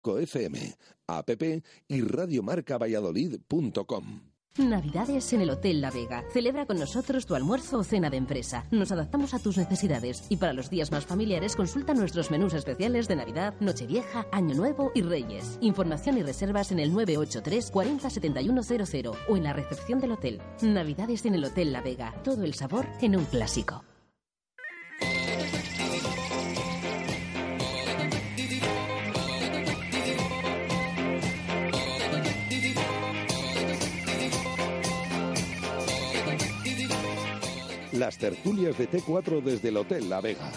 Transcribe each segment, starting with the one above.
CoFM, app y radiomarcavalladolid.com. Navidades en el Hotel La Vega. Celebra con nosotros tu almuerzo o cena de empresa. Nos adaptamos a tus necesidades y para los días más familiares consulta nuestros menús especiales de Navidad, Nochevieja, Año Nuevo y Reyes. Información y reservas en el 983 40 7100 o en la recepción del hotel. Navidades en el Hotel La Vega. Todo el sabor en un clásico. Las tertulias de T4 desde el Hotel La Vega.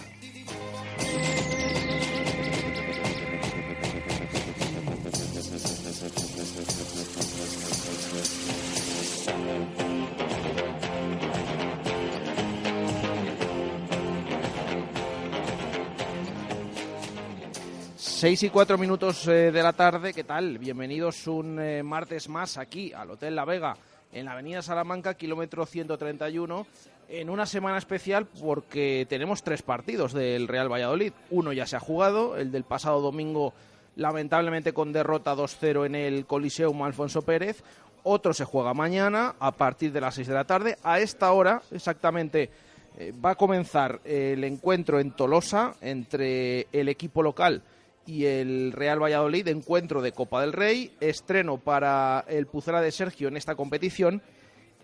Seis y cuatro minutos eh, de la tarde, ¿qué tal? Bienvenidos un eh, martes más aquí al Hotel La Vega, en la Avenida Salamanca, kilómetro 131, en una semana especial porque tenemos tres partidos del Real Valladolid. Uno ya se ha jugado, el del pasado domingo, lamentablemente con derrota 2-0 en el Coliseum Alfonso Pérez. Otro se juega mañana a partir de las seis de la tarde. A esta hora, exactamente, eh, va a comenzar el encuentro en Tolosa entre el equipo local y el Real Valladolid, encuentro de Copa del Rey, estreno para el Pucera de Sergio en esta competición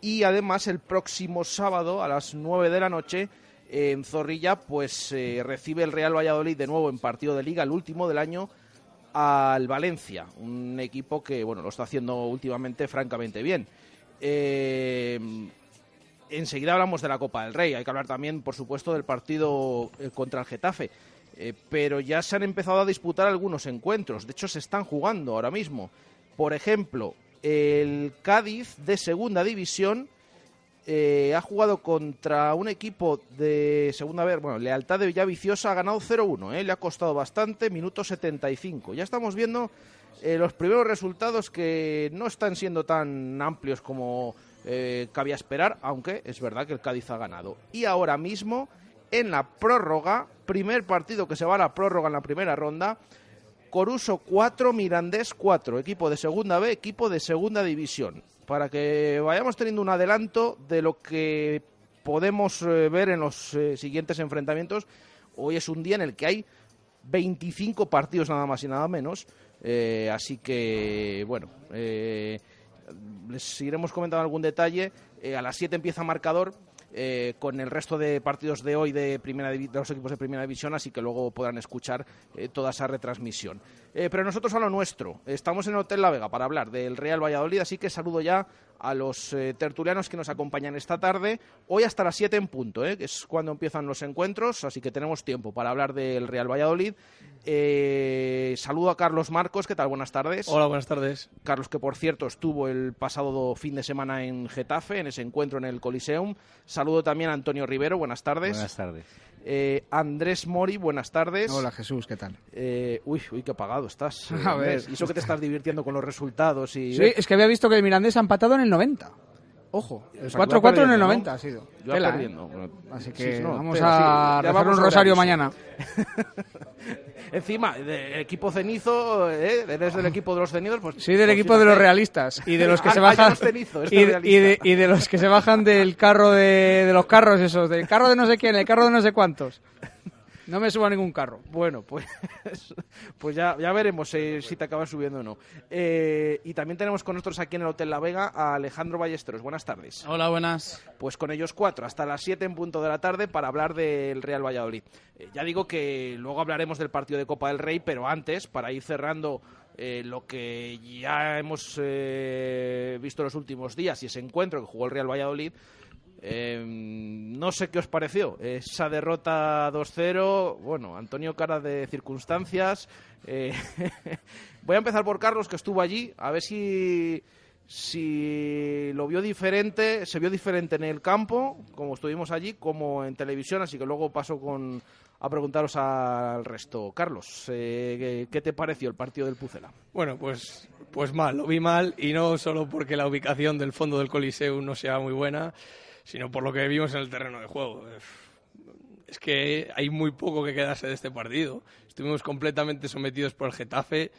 y además el próximo sábado a las 9 de la noche en Zorrilla pues eh, recibe el Real Valladolid de nuevo en partido de liga, el último del año al Valencia, un equipo que bueno lo está haciendo últimamente francamente bien. Eh, enseguida hablamos de la Copa del Rey, hay que hablar también por supuesto del partido eh, contra el Getafe. Eh, pero ya se han empezado a disputar algunos encuentros. De hecho, se están jugando ahora mismo. Por ejemplo, el Cádiz de Segunda División eh, ha jugado contra un equipo de Segunda vez, bueno, Lealtad de Villaviciosa ha ganado 0-1, eh, le ha costado bastante, minuto 75. Ya estamos viendo los primeros resultados que no están siendo tan amplios como cabía esperar, aunque es verdad que el Cádiz ha ganado. Y ahora mismo en la prórroga, primer partido que se va a la prórroga en la primera ronda. Coruso 4, Mirandés 4, equipo de segunda B, equipo de segunda división. Para que vayamos teniendo un adelanto de lo que podemos eh, ver en los eh, siguientes enfrentamientos. Hoy es un día en el que hay 25 partidos nada más y nada menos. Eh, así que, bueno, les seguiremos comentando algún detalle. a las 7 empieza marcador eh, con el resto de partidos de hoy de, primera de los equipos de primera división, así que luego podrán escuchar eh, toda esa retransmisión. Eh, pero nosotros a lo nuestro, estamos en el Hotel La Vega para hablar del Real Valladolid, así que saludo ya a los tertulianos que nos acompañan esta tarde, hoy hasta las 7 en punto, que es cuando empiezan los encuentros, así que tenemos tiempo para hablar del Real Valladolid. saludo a Carlos Marcos, ¿qué tal? Buenas tardes. Hola, buenas tardes. Carlos, que por cierto estuvo el pasado fin de semana en Getafe, en ese encuentro en el Coliseum. Saludo también a Antonio Rivero, buenas tardes. Buenas tardes. Eh, Andrés Mori, buenas tardes. Hola Jesús, ¿qué tal? Eh, uy, uy, qué apagado estás. a ver. Y eso que te estás divirtiendo con los resultados. Y, sí, es que había visto que el Mirandés ha empatado en el 90. Ojo, el 4-4 en el 90 ha sido. Yo Tela, perdiendo. ¿eh? Así que vamos a rezar un rosario mañana. Encima, de equipo cenizo, ¿eh? eres del equipo de los cenizos. Pues, sí, del equipo de los realistas y de los que se bajan. y, de, y, de, los que se bajan del carro de, de los carros, esos, del carro de no sé quién, el carro de no sé cuántos. No me subo a ningún carro. Bueno, pues, pues ya, ya veremos eh, si te acabas subiendo o no. Eh, y también tenemos con nosotros aquí en el Hotel La Vega a Alejandro Ballesteros. Buenas tardes. Hola, buenas. Pues con ellos cuatro, hasta las siete en punto de la tarde para hablar del Real Valladolid. Eh, ya digo que luego hablaremos del partido de Copa del Rey, pero antes, para ir cerrando lo que ya hemos visto los últimos días y ese encuentro que jugó el Real Valladolid, Em, no sé qué os pareció esa derrota 2-0. Bueno, Antonio Cara de circunstancias. Eh, voy a empezar por Carlos, que estuvo allí, a ver si, si lo vio diferente, se vio diferente en el campo, como estuvimos allí, como en televisión, así que luego paso con, a preguntaros al resto. Carlos, eh, ¿qué te pareció el partido del Pucela? Bueno, pues, pues mal, lo vi mal y no solo porque la ubicación del fondo del Coliseo no sea muy buena, sino por lo que vimos en el terreno de juego. Es que hay muy poco que quedarse de este partido. Estuvimos completamente sometidos por el Getafe.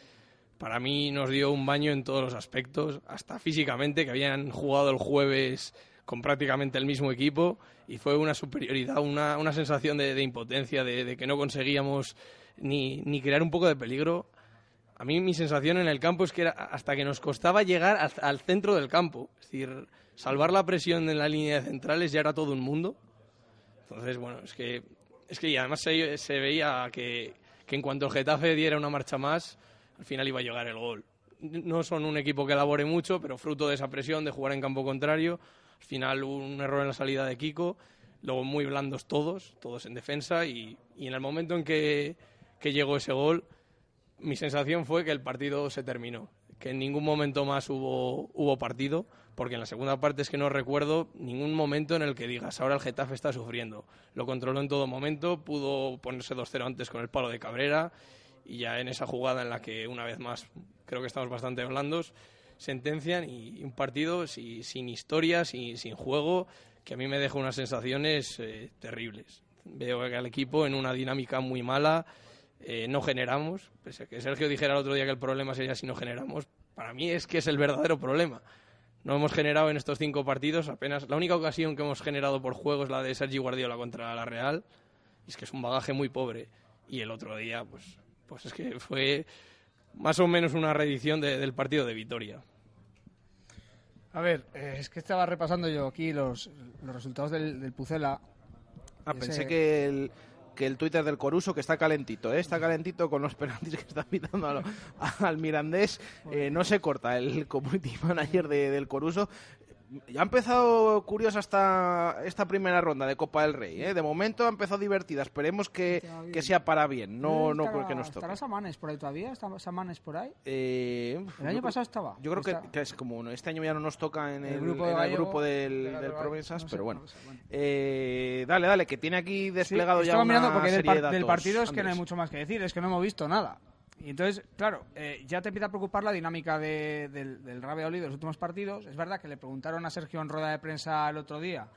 Para mí nos dio un baño en todos los aspectos, hasta físicamente, que habían jugado el jueves con prácticamente el mismo equipo y fue una superioridad, una, una sensación de, impotencia, de, que no conseguíamos ni, ni, crear un poco de peligro. A mí mi sensación en el campo es que hasta que nos costaba llegar al, al centro del campo. Es decir, salvar la presión en la línea de centrales ya era todo un mundo. Entonces, bueno, es que, es que y además se, se veía que, que, en cuanto el Getafe diera una marcha más, al final iba a llegar el gol. No son un equipo que elabore mucho, pero fruto de esa presión de jugar en campo contrario, al final un error en la salida de Kiko, luego muy blandos todos, todos en defensa, y, y en el momento en que, que llegó ese gol, mi sensación fue que el partido se terminó, que en ningún momento más hubo, hubo partido porque en la segunda parte es que no recuerdo ningún momento en el que digas, ahora el Getafe está sufriendo. Lo controló en todo momento, pudo ponerse 2-0 antes con el palo de Cabrera y ya en esa jugada en la que una vez más creo que estamos bastante blandos, sentencian y un partido sin historias y sin juego que a mí me deja unas sensaciones eh, terribles. Veo al equipo en una dinámica muy mala, eh, no generamos, pese a que Sergio dijera el otro día que el problema sería si no generamos, para mí es que es el verdadero problema. No hemos generado en estos cinco partidos apenas. La única ocasión que hemos generado por juego es la de Sergi Guardiola contra la Real. Y es que es un bagaje muy pobre. Y el otro día, pues, pues es que fue más o menos una reedición del partido de Vitoria. A ver, eh, es que estaba repasando yo aquí los, los resultados del, del Pucela. Ah, pensé que el, que el Twitter del Coruso, que está calentito, ¿eh? está calentito con los penaltis que está pitando al Mirandés. Eh, no se corta el community manager de, del Coruso ya ha empezado curiosa esta, esta primera ronda de Copa del Rey. ¿eh? De momento ha empezado divertida. Esperemos que, que sea para bien. No, no creo que nos toque. ¿Estará Samanes por ahí todavía? ¿Está Samanes por ahí? Eh, el año pasado estaba. Yo creo que, es como uno. Este año ya no nos toca en el, grupo, el grupo del, del Promesas, pero bueno. Eh, dale, dale, que tiene aquí desplegado ya. Estaba mirando porque del partido es que no hay mucho más que decir. Es que no hemos visto nada. Y entonces, claro, eh, ya te empieza a preocupar la dinámica del, del Rabeoli de los últimos partidos. Es verdad que le preguntaron a Sergio en rueda de prensa el otro día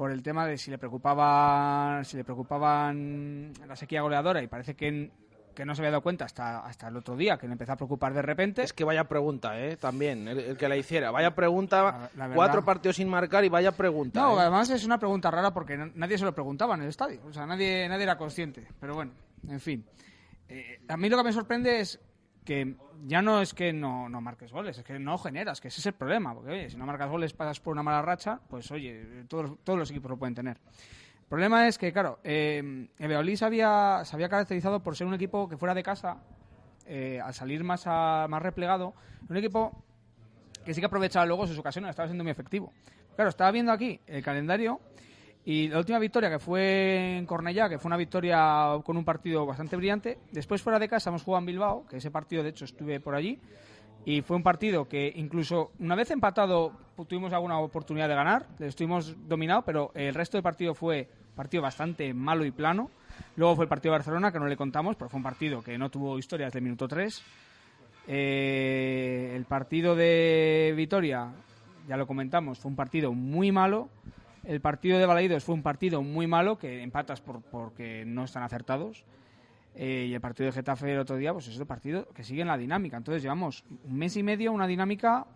por el tema de si le preocupaban, si le preocupaban la sequía goleadora y parece que, que no se había dado cuenta hasta, hasta el otro día, que le empezó a preocupar de repente. Es que vaya pregunta, ¿eh? También, el, que la hiciera. Vaya pregunta, cuatro partidos sin marcar y vaya pregunta. No, ¿eh? además es una pregunta rara porque nadie se lo preguntaba en el estadio. O sea, nadie, nadie era consciente. Pero bueno, en fin. Eh, a mí lo que me sorprende es que ya no es que no, no, marques goles, es que no generas, que ese es el problema. Porque, oye, si no marcas goles, pasas por una mala racha, pues, oye, todos, todos los equipos lo pueden tener. El problema es que, claro, el se había, se había caracterizado por ser un equipo que fuera de casa, eh, al salir más, más replegado, un equipo que sí que aprovechaba luego sus ocasiones, estaba siendo muy efectivo. Claro, estaba viendo aquí el calendario y la última victoria, que fue en Cornellá, que fue una victoria con un partido bastante brillante. Después, fuera de casa, hemos jugado en Bilbao, que ese partido, de hecho, estuve por allí. Y fue un partido que, incluso una vez empatado, tuvimos alguna oportunidad de ganar. Estuvimos dominados, pero el resto del partido fue partido bastante malo y plano. Luego fue el partido de Barcelona, que no le contamos, pero fue un partido que no tuvo historias de minuto 3. Eh, el partido de Vitoria, ya lo comentamos, fue un partido muy malo el partido de Balaídos fue un partido muy malo, que empatas por, porque no están acertados. Eh, y el partido de Getafe el otro día, pues es el partido que sigue en la dinámica. Entonces llevamos un mes y medio una dinámica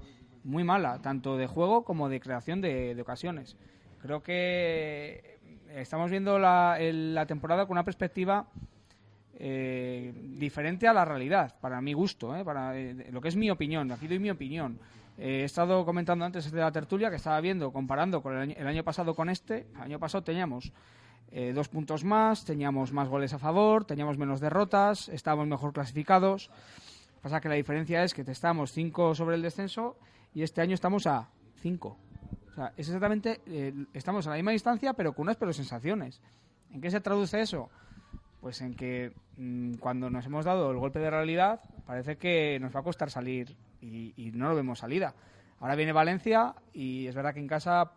muy mala, tanto de juego como de creación de, ocasiones. Creo que estamos viendo la, la temporada con una perspectiva eh, diferente a la realidad, para mi gusto, eh, para lo que es mi opinión. Aquí doy mi opinión. Eh, he estado comentando antes de la tertulia que estaba viendo, comparando con el año, pasado con este. El año pasado teníamos eh, dos puntos más, teníamos más goles a favor, teníamos menos derrotas, estábamos mejor clasificados. Pasa que la diferencia es que estamos cinco sobre el descenso y este año estamos a cinco. O sea, es exactamente, eh, estamos a la misma distancia, pero con unas peores sensaciones. ¿En qué se traduce eso? Pues en que mm, cuando nos hemos dado el golpe de realidad, parece que nos va a costar salir y, no lo vemos salida. Ahora viene Valencia y es verdad que en casa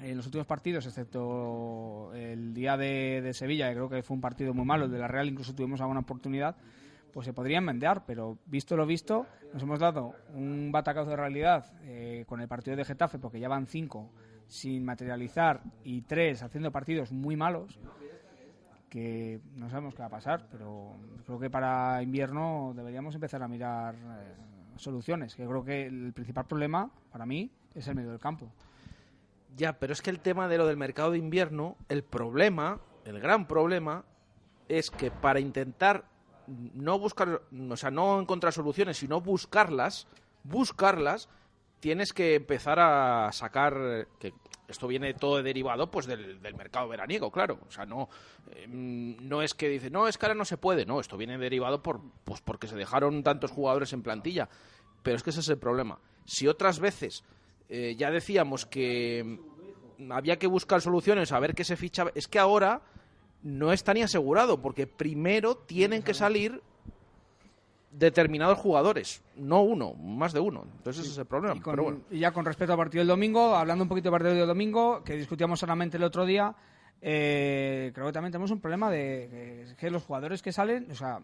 en los últimos partidos, excepto el día de, Sevilla, que creo que fue un partido muy malo, el de la Real incluso tuvimos alguna oportunidad, pues se podría enmendear, pero visto lo visto, nos hemos dado un batacazo de realidad eh, con el partido de Getafe, porque ya van cinco sin materializar y tres haciendo partidos muy malos, que no sabemos qué va a pasar, pero creo que para invierno deberíamos empezar a mirar eh, soluciones, que creo que el principal problema para mí es el medio del campo. Ya, pero es que el tema de lo del mercado de invierno, el problema, el gran problema, es que para intentar no buscar, o sea, no encontrar soluciones, sino buscarlas, buscarlas, tienes que empezar a sacar, esto viene todo derivado pues del, del mercado veraniego, claro, o sea, no, eh, no es que dice, no, es que ahora no se puede, no, esto viene derivado por, pues porque se dejaron tantos jugadores en plantilla, pero es que ese es el problema. Si otras veces eh, ya decíamos que había que buscar soluciones, a ver qué se ficha, es que ahora no está ni asegurado, porque primero tienen que salir determinados jugadores, no uno, más de uno. Entonces ese es el problema. Y, con- pero bueno. y ya con respecto al partido del domingo, hablando un poquito del partido del domingo, que discutíamos solamente el otro día, eh, creo que también tenemos un problema de que, que los jugadores que salen, o sea,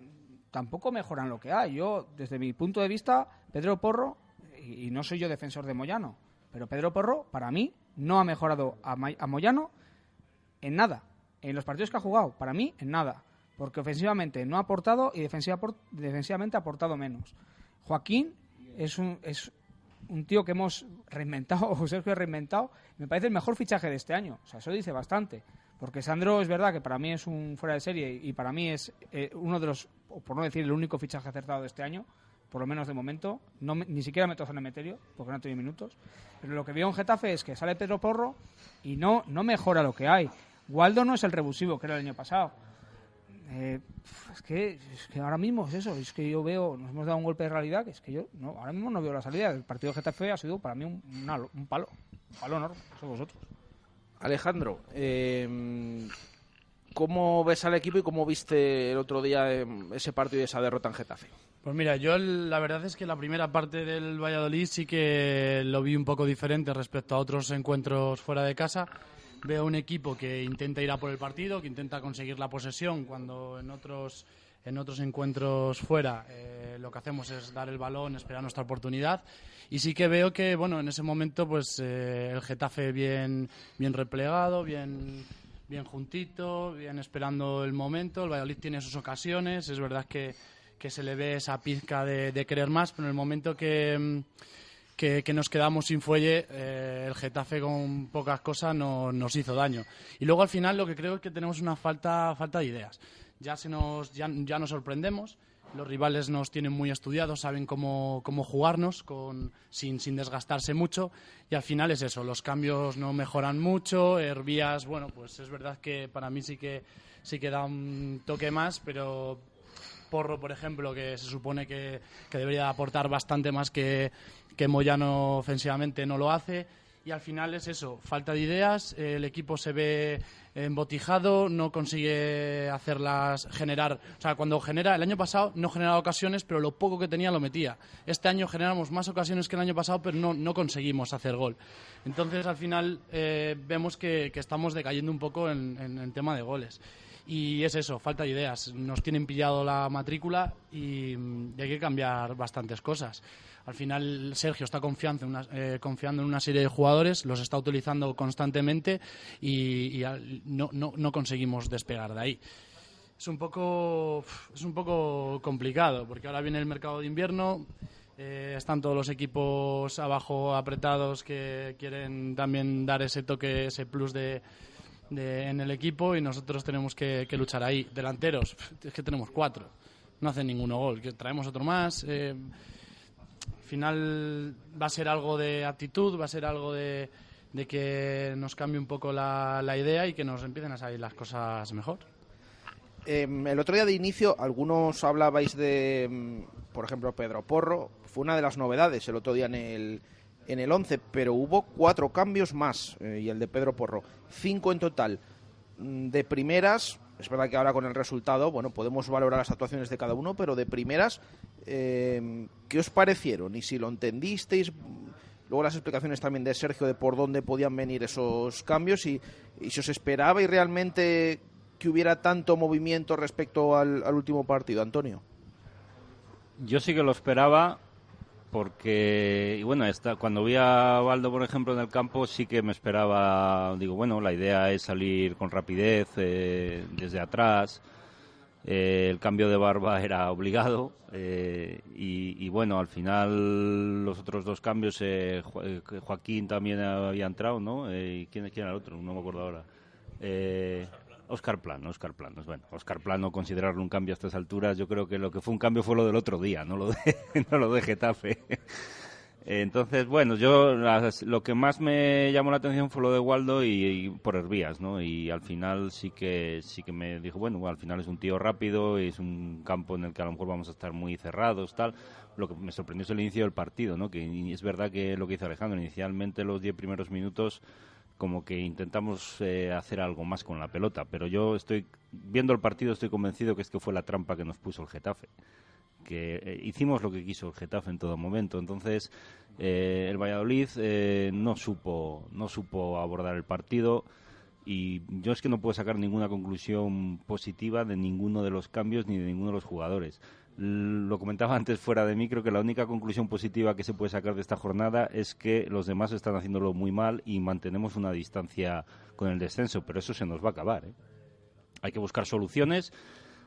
tampoco mejoran lo que hay. Yo, desde mi punto de vista, Pedro Porro, y, y no soy yo defensor de Moyano, pero Pedro Porro, para mí, no ha mejorado a, Ma- a Moyano en nada. En los partidos que ha jugado, para mí, en nada. Porque ofensivamente no ha aportado y defensivamente ha aportado menos. Joaquín es un, tío que hemos reinventado, o Sergio ha reinventado. Me parece el mejor fichaje de este año. O sea, eso dice bastante. Porque Sandro es verdad que para mí es un fuera de serie y para mí es eh, uno de los, por no decir el único fichaje acertado de este año, por lo menos de momento. No ni siquiera meto a San Emeterio, porque no tenido minutos. Pero lo que veo en Getafe es que sale Pedro Porro y no, no mejora lo que hay. Waldo no es el rebusivo que era el año pasado. Eh, es, que, es que ahora mismo es eso, es que yo veo, nos hemos dado un golpe de realidad, que es que yo no, ahora mismo no veo la salida. El partido de Getafe ha sido para mí un, una- un palo, un palo enorme, eso vosotros. Alejandro, eh, ¿cómo ves al equipo y cómo viste el otro día eh, ese partido y esa derrota en Getafe? Pues mira, yo el- la verdad es que la primera parte del Valladolid sí que lo vi un poco diferente respecto a otros encuentros fuera de casa. Veo un equipo que intenta ir a por el partido, que intenta conseguir la posesión cuando en otros en otros encuentros fuera eh, lo que hacemos es dar el balón, esperar nuestra oportunidad y sí que veo que bueno en ese momento pues eh, el Getafe bien bien replegado, bien bien juntito, bien esperando el momento. El Valladolid tiene sus ocasiones, es verdad que que se le ve esa pizca de, de querer más, pero en el momento que, mm, que, que nos quedamos sin fuelle, eh, el Getafe con pocas cosas no- nos hizo daño. Y luego al final lo que creo es que tenemos una falta, falta de ideas. Ya, se nos, ya, ya nos sorprendemos, los rivales nos tienen muy estudiados, saben cómo, cómo jugarnos con, sin, sin desgastarse mucho y al final es eso, los cambios no mejoran mucho, Hervías, bueno, pues es verdad que para mí sí que, sí que da un toque más, pero Porro, por ejemplo, que se supone que, que debería aportar bastante más que, que Moyano ofensivamente, no lo hace. Y al final es eso, falta de ideas, el equipo se ve embotijado, no consigue hacerlas generar. O sea, cuando genera, el año pasado no generaba ocasiones, pero lo poco que tenía lo metía. Este año generamos más ocasiones que el año pasado, pero no, no conseguimos hacer gol. Entonces, al final, eh, vemos que, que estamos decayendo un poco en, en, en tema de goles. Y es eso, falta de ideas. Nos tienen pillado la matrícula y hay que cambiar bastantes cosas. Al final Sergio está confiando en, una, eh, confiando en una serie de jugadores, los está utilizando constantemente y, no, no, no conseguimos despegar de ahí. Es un poco es un poco complicado porque ahora viene el mercado de invierno, eh, están todos los equipos abajo apretados que quieren también dar ese toque, ese plus de, de- en el equipo y nosotros tenemos que, que luchar ahí. Delanteros, es que tenemos cuatro, no hacen ninguno gol, que traemos otro más. eh, final va a ser algo de actitud, va a ser algo de, de que nos cambie un poco la, idea y que nos empiecen a salir las cosas mejor. Eh, el otro día de inicio, algunos hablabais de, mm, por ejemplo, Pedro Porro. Fue una de las novedades el otro día en el, en el 11, pero hubo cuatro cambios más, eh, y el de Pedro Porro, cinco en total. Mm, De primeras, es verdad que ahora con el resultado, bueno, podemos valorar las actuaciones de cada uno, pero de primeras, eh, ¿qué os parecieron? Y si lo entendisteis, luego las explicaciones también de Sergio de por dónde podían venir esos cambios y, y si os esperabais realmente que hubiera tanto movimiento respecto al, al último partido, Antonio. Yo sí que lo esperaba porque, y bueno, esta, cuando vi a Baldo, por ejemplo, en el campo, sí que me esperaba, digo, bueno, la idea es salir con rapidez eh, desde atrás. Eh, el cambio de barba era obligado eh, y, bueno, al final los otros dos cambios, eh, eh, Joaquín también había entrado, ¿no? Eh, ¿y quién, quién era el otro? No me acuerdo ahora. Eh, Oscar Plano, Oscar Plano. Bueno, Oscar Plano, considerarlo un cambio a estas alturas, yo creo que lo que fue un cambio fue lo del otro día, no lo de, no lo de Getafe. Entonces, bueno, yo lo que más me llamó la atención fue lo de Waldo y, por Hervías, ¿no? Y al final sí que sí que me dijo, bueno, al final es un tío rápido es un campo en el que a lo mejor vamos a estar muy cerrados, tal. Lo que me sorprendió es el inicio del partido, ¿no? Que es verdad que lo que hizo Alejandro, inicialmente los 10 primeros minutos como que intentamos eh, hacer algo más con la pelota, pero yo estoy viendo el partido estoy convencido que es que fue la trampa que nos puso el Getafe que eh, hicimos lo que quiso el Getafe en todo momento. Entonces, eh, el Valladolid no supo no supo abordar el partido y yo es que no puedo sacar ninguna conclusión positiva de ninguno de los cambios ni de ninguno de los jugadores. Lo comentaba antes fuera de micro que la única conclusión positiva que se puede sacar de esta jornada es que los demás están haciéndolo muy mal y mantenemos una distancia con el descenso, pero eso se nos va a acabar. ¿eh? Hay que buscar soluciones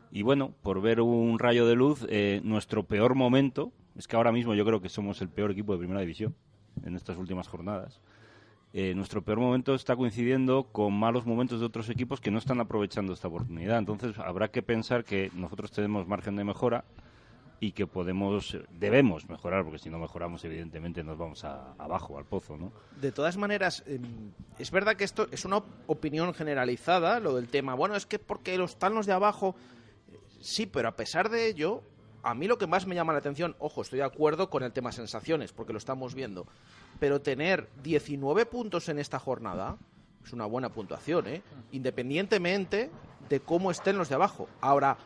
y bueno, por ver un rayo de luz, eh, nuestro peor momento, es que ahora mismo yo creo que somos el peor equipo de primera división en estas últimas jornadas. Eh, nuestro peor momento está coincidiendo con malos momentos de otros equipos que no están aprovechando esta oportunidad. Entonces habrá que pensar que nosotros tenemos margen de mejora y que podemos, debemos mejorar, porque si no mejoramos, evidentemente nos vamos a- abajo, al pozo, ¿no? De todas maneras, eh, es verdad que esto es una op- opinión generalizada, lo del tema. Bueno, es que porque los están los de abajo. Sí, pero a pesar de ello, a mí lo que más me llama la atención, ojo, estoy de acuerdo con el tema sensaciones, porque lo estamos viendo. Pero tener 19 puntos en esta jornada es una buena puntuación, ¿eh? Independientemente de cómo estén los de abajo. Ahora,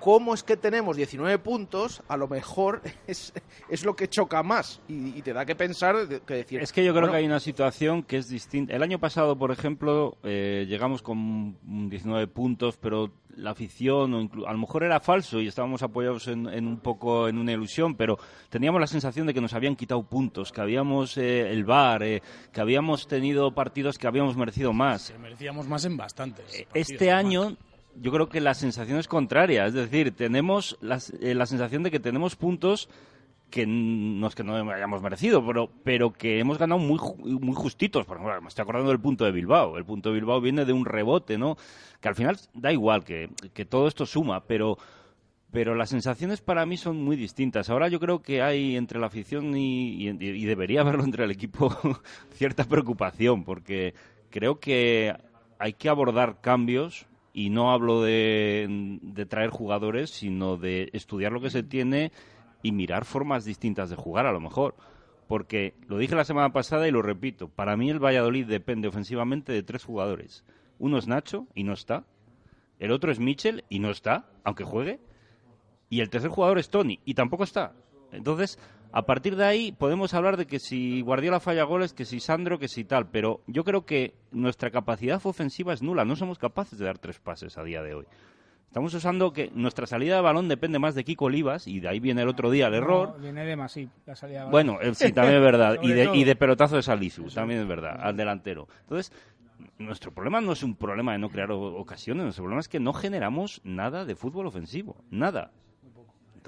cómo es que tenemos 19 puntos, a lo mejor es, es lo que choca más y, y te da que pensar, que decir... Es que yo creo bueno, que hay una situación que es distinta. El año pasado, por ejemplo, eh, llegamos con 19 puntos, pero la afición, o inclu- a lo mejor era falso y estábamos apoyados en, en un poco en una ilusión, pero teníamos la sensación de que nos habían quitado puntos, que habíamos eh, el VAR, eh, que habíamos tenido partidos que habíamos merecido más. Merecíamos más en bastantes. partidos, Este año yo creo que la sensación es contraria, es decir, tenemos las- eh, la sensación de que tenemos puntos que no es que no hayamos merecido, pero, pero que hemos ganado muy, muy justitos. Por ejemplo, me estoy acordando del punto de Bilbao. El punto de Bilbao viene de un rebote, ¿no? Que al final da igual, que, que todo esto suma, pero, pero las sensaciones para mí son muy distintas. Ahora yo creo que hay entre la afición y, y- y debería haberlo entre el equipo cierta preocupación, porque creo que hay que abordar cambios y no hablo de, de traer jugadores, sino de estudiar lo que se tiene y mirar formas distintas de jugar a lo mejor. Porque lo dije la semana pasada y lo repito, para mí el Valladolid depende ofensivamente de tres jugadores. Uno es Nacho y no está. El otro es Mitchell y no está, aunque juegue. Y el tercer jugador es Tony y tampoco está. Entonces, a partir de ahí podemos hablar de que si Guardiola falla goles, que si Sandro, que si tal. Pero yo creo que nuestra capacidad ofensiva es nula. No somos capaces de dar tres pases a día de hoy. Estamos usando que nuestra salida de balón depende más de Kiko Olivas y de ahí viene el otro día el error. No, viene de más, sí, la salida. Bueno, eh, sí, también es verdad. y, de, y de pelotazo de Salisu, también es verdad, al delantero. Entonces, nuestro problema no es un problema de no crear ocasiones, nuestro problema es que no generamos nada de fútbol ofensivo, nada.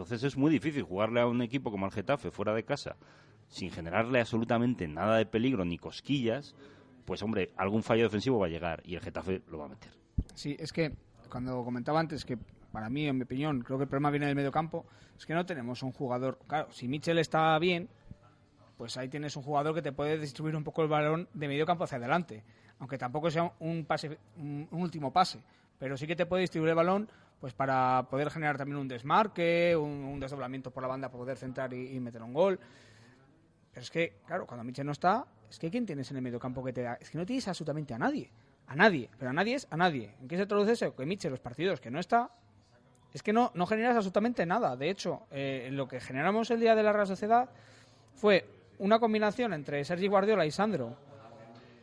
Entonces es muy difícil jugarle a un equipo como el Getafe fuera de casa sin generarle absolutamente nada de peligro ni cosquillas. Pues hombre, algún fallo defensivo va a llegar y el Getafe lo va a meter. Sí, es que cuando comentaba antes que para mí, en mi opinión, creo que el problema viene del medio campo, es que no tenemos un jugador. Claro, si Mitchell está bien, pues ahí tienes un jugador que te puede distribuir un poco el balón de medio campo hacia adelante. Aunque tampoco sea un pase, un, último pase. Pero sí que te puede distribuir el balón pues para poder generar también un desmarque, un, desdoblamiento por la banda para poder centrar y, y meter un gol. Pero es que, claro, cuando Michel no está, es que ¿quién tienes en el medio campo que te da? Es que no tienes absolutamente a nadie. A nadie. Pero a nadie es a nadie. ¿En qué se traduce eso? Que Michel, los partidos que no está, es que no, no generas absolutamente nada. De hecho, eh, lo que generamos el día de la Real Sociedad fue una combinación entre Sergi Guardiola y Sandro,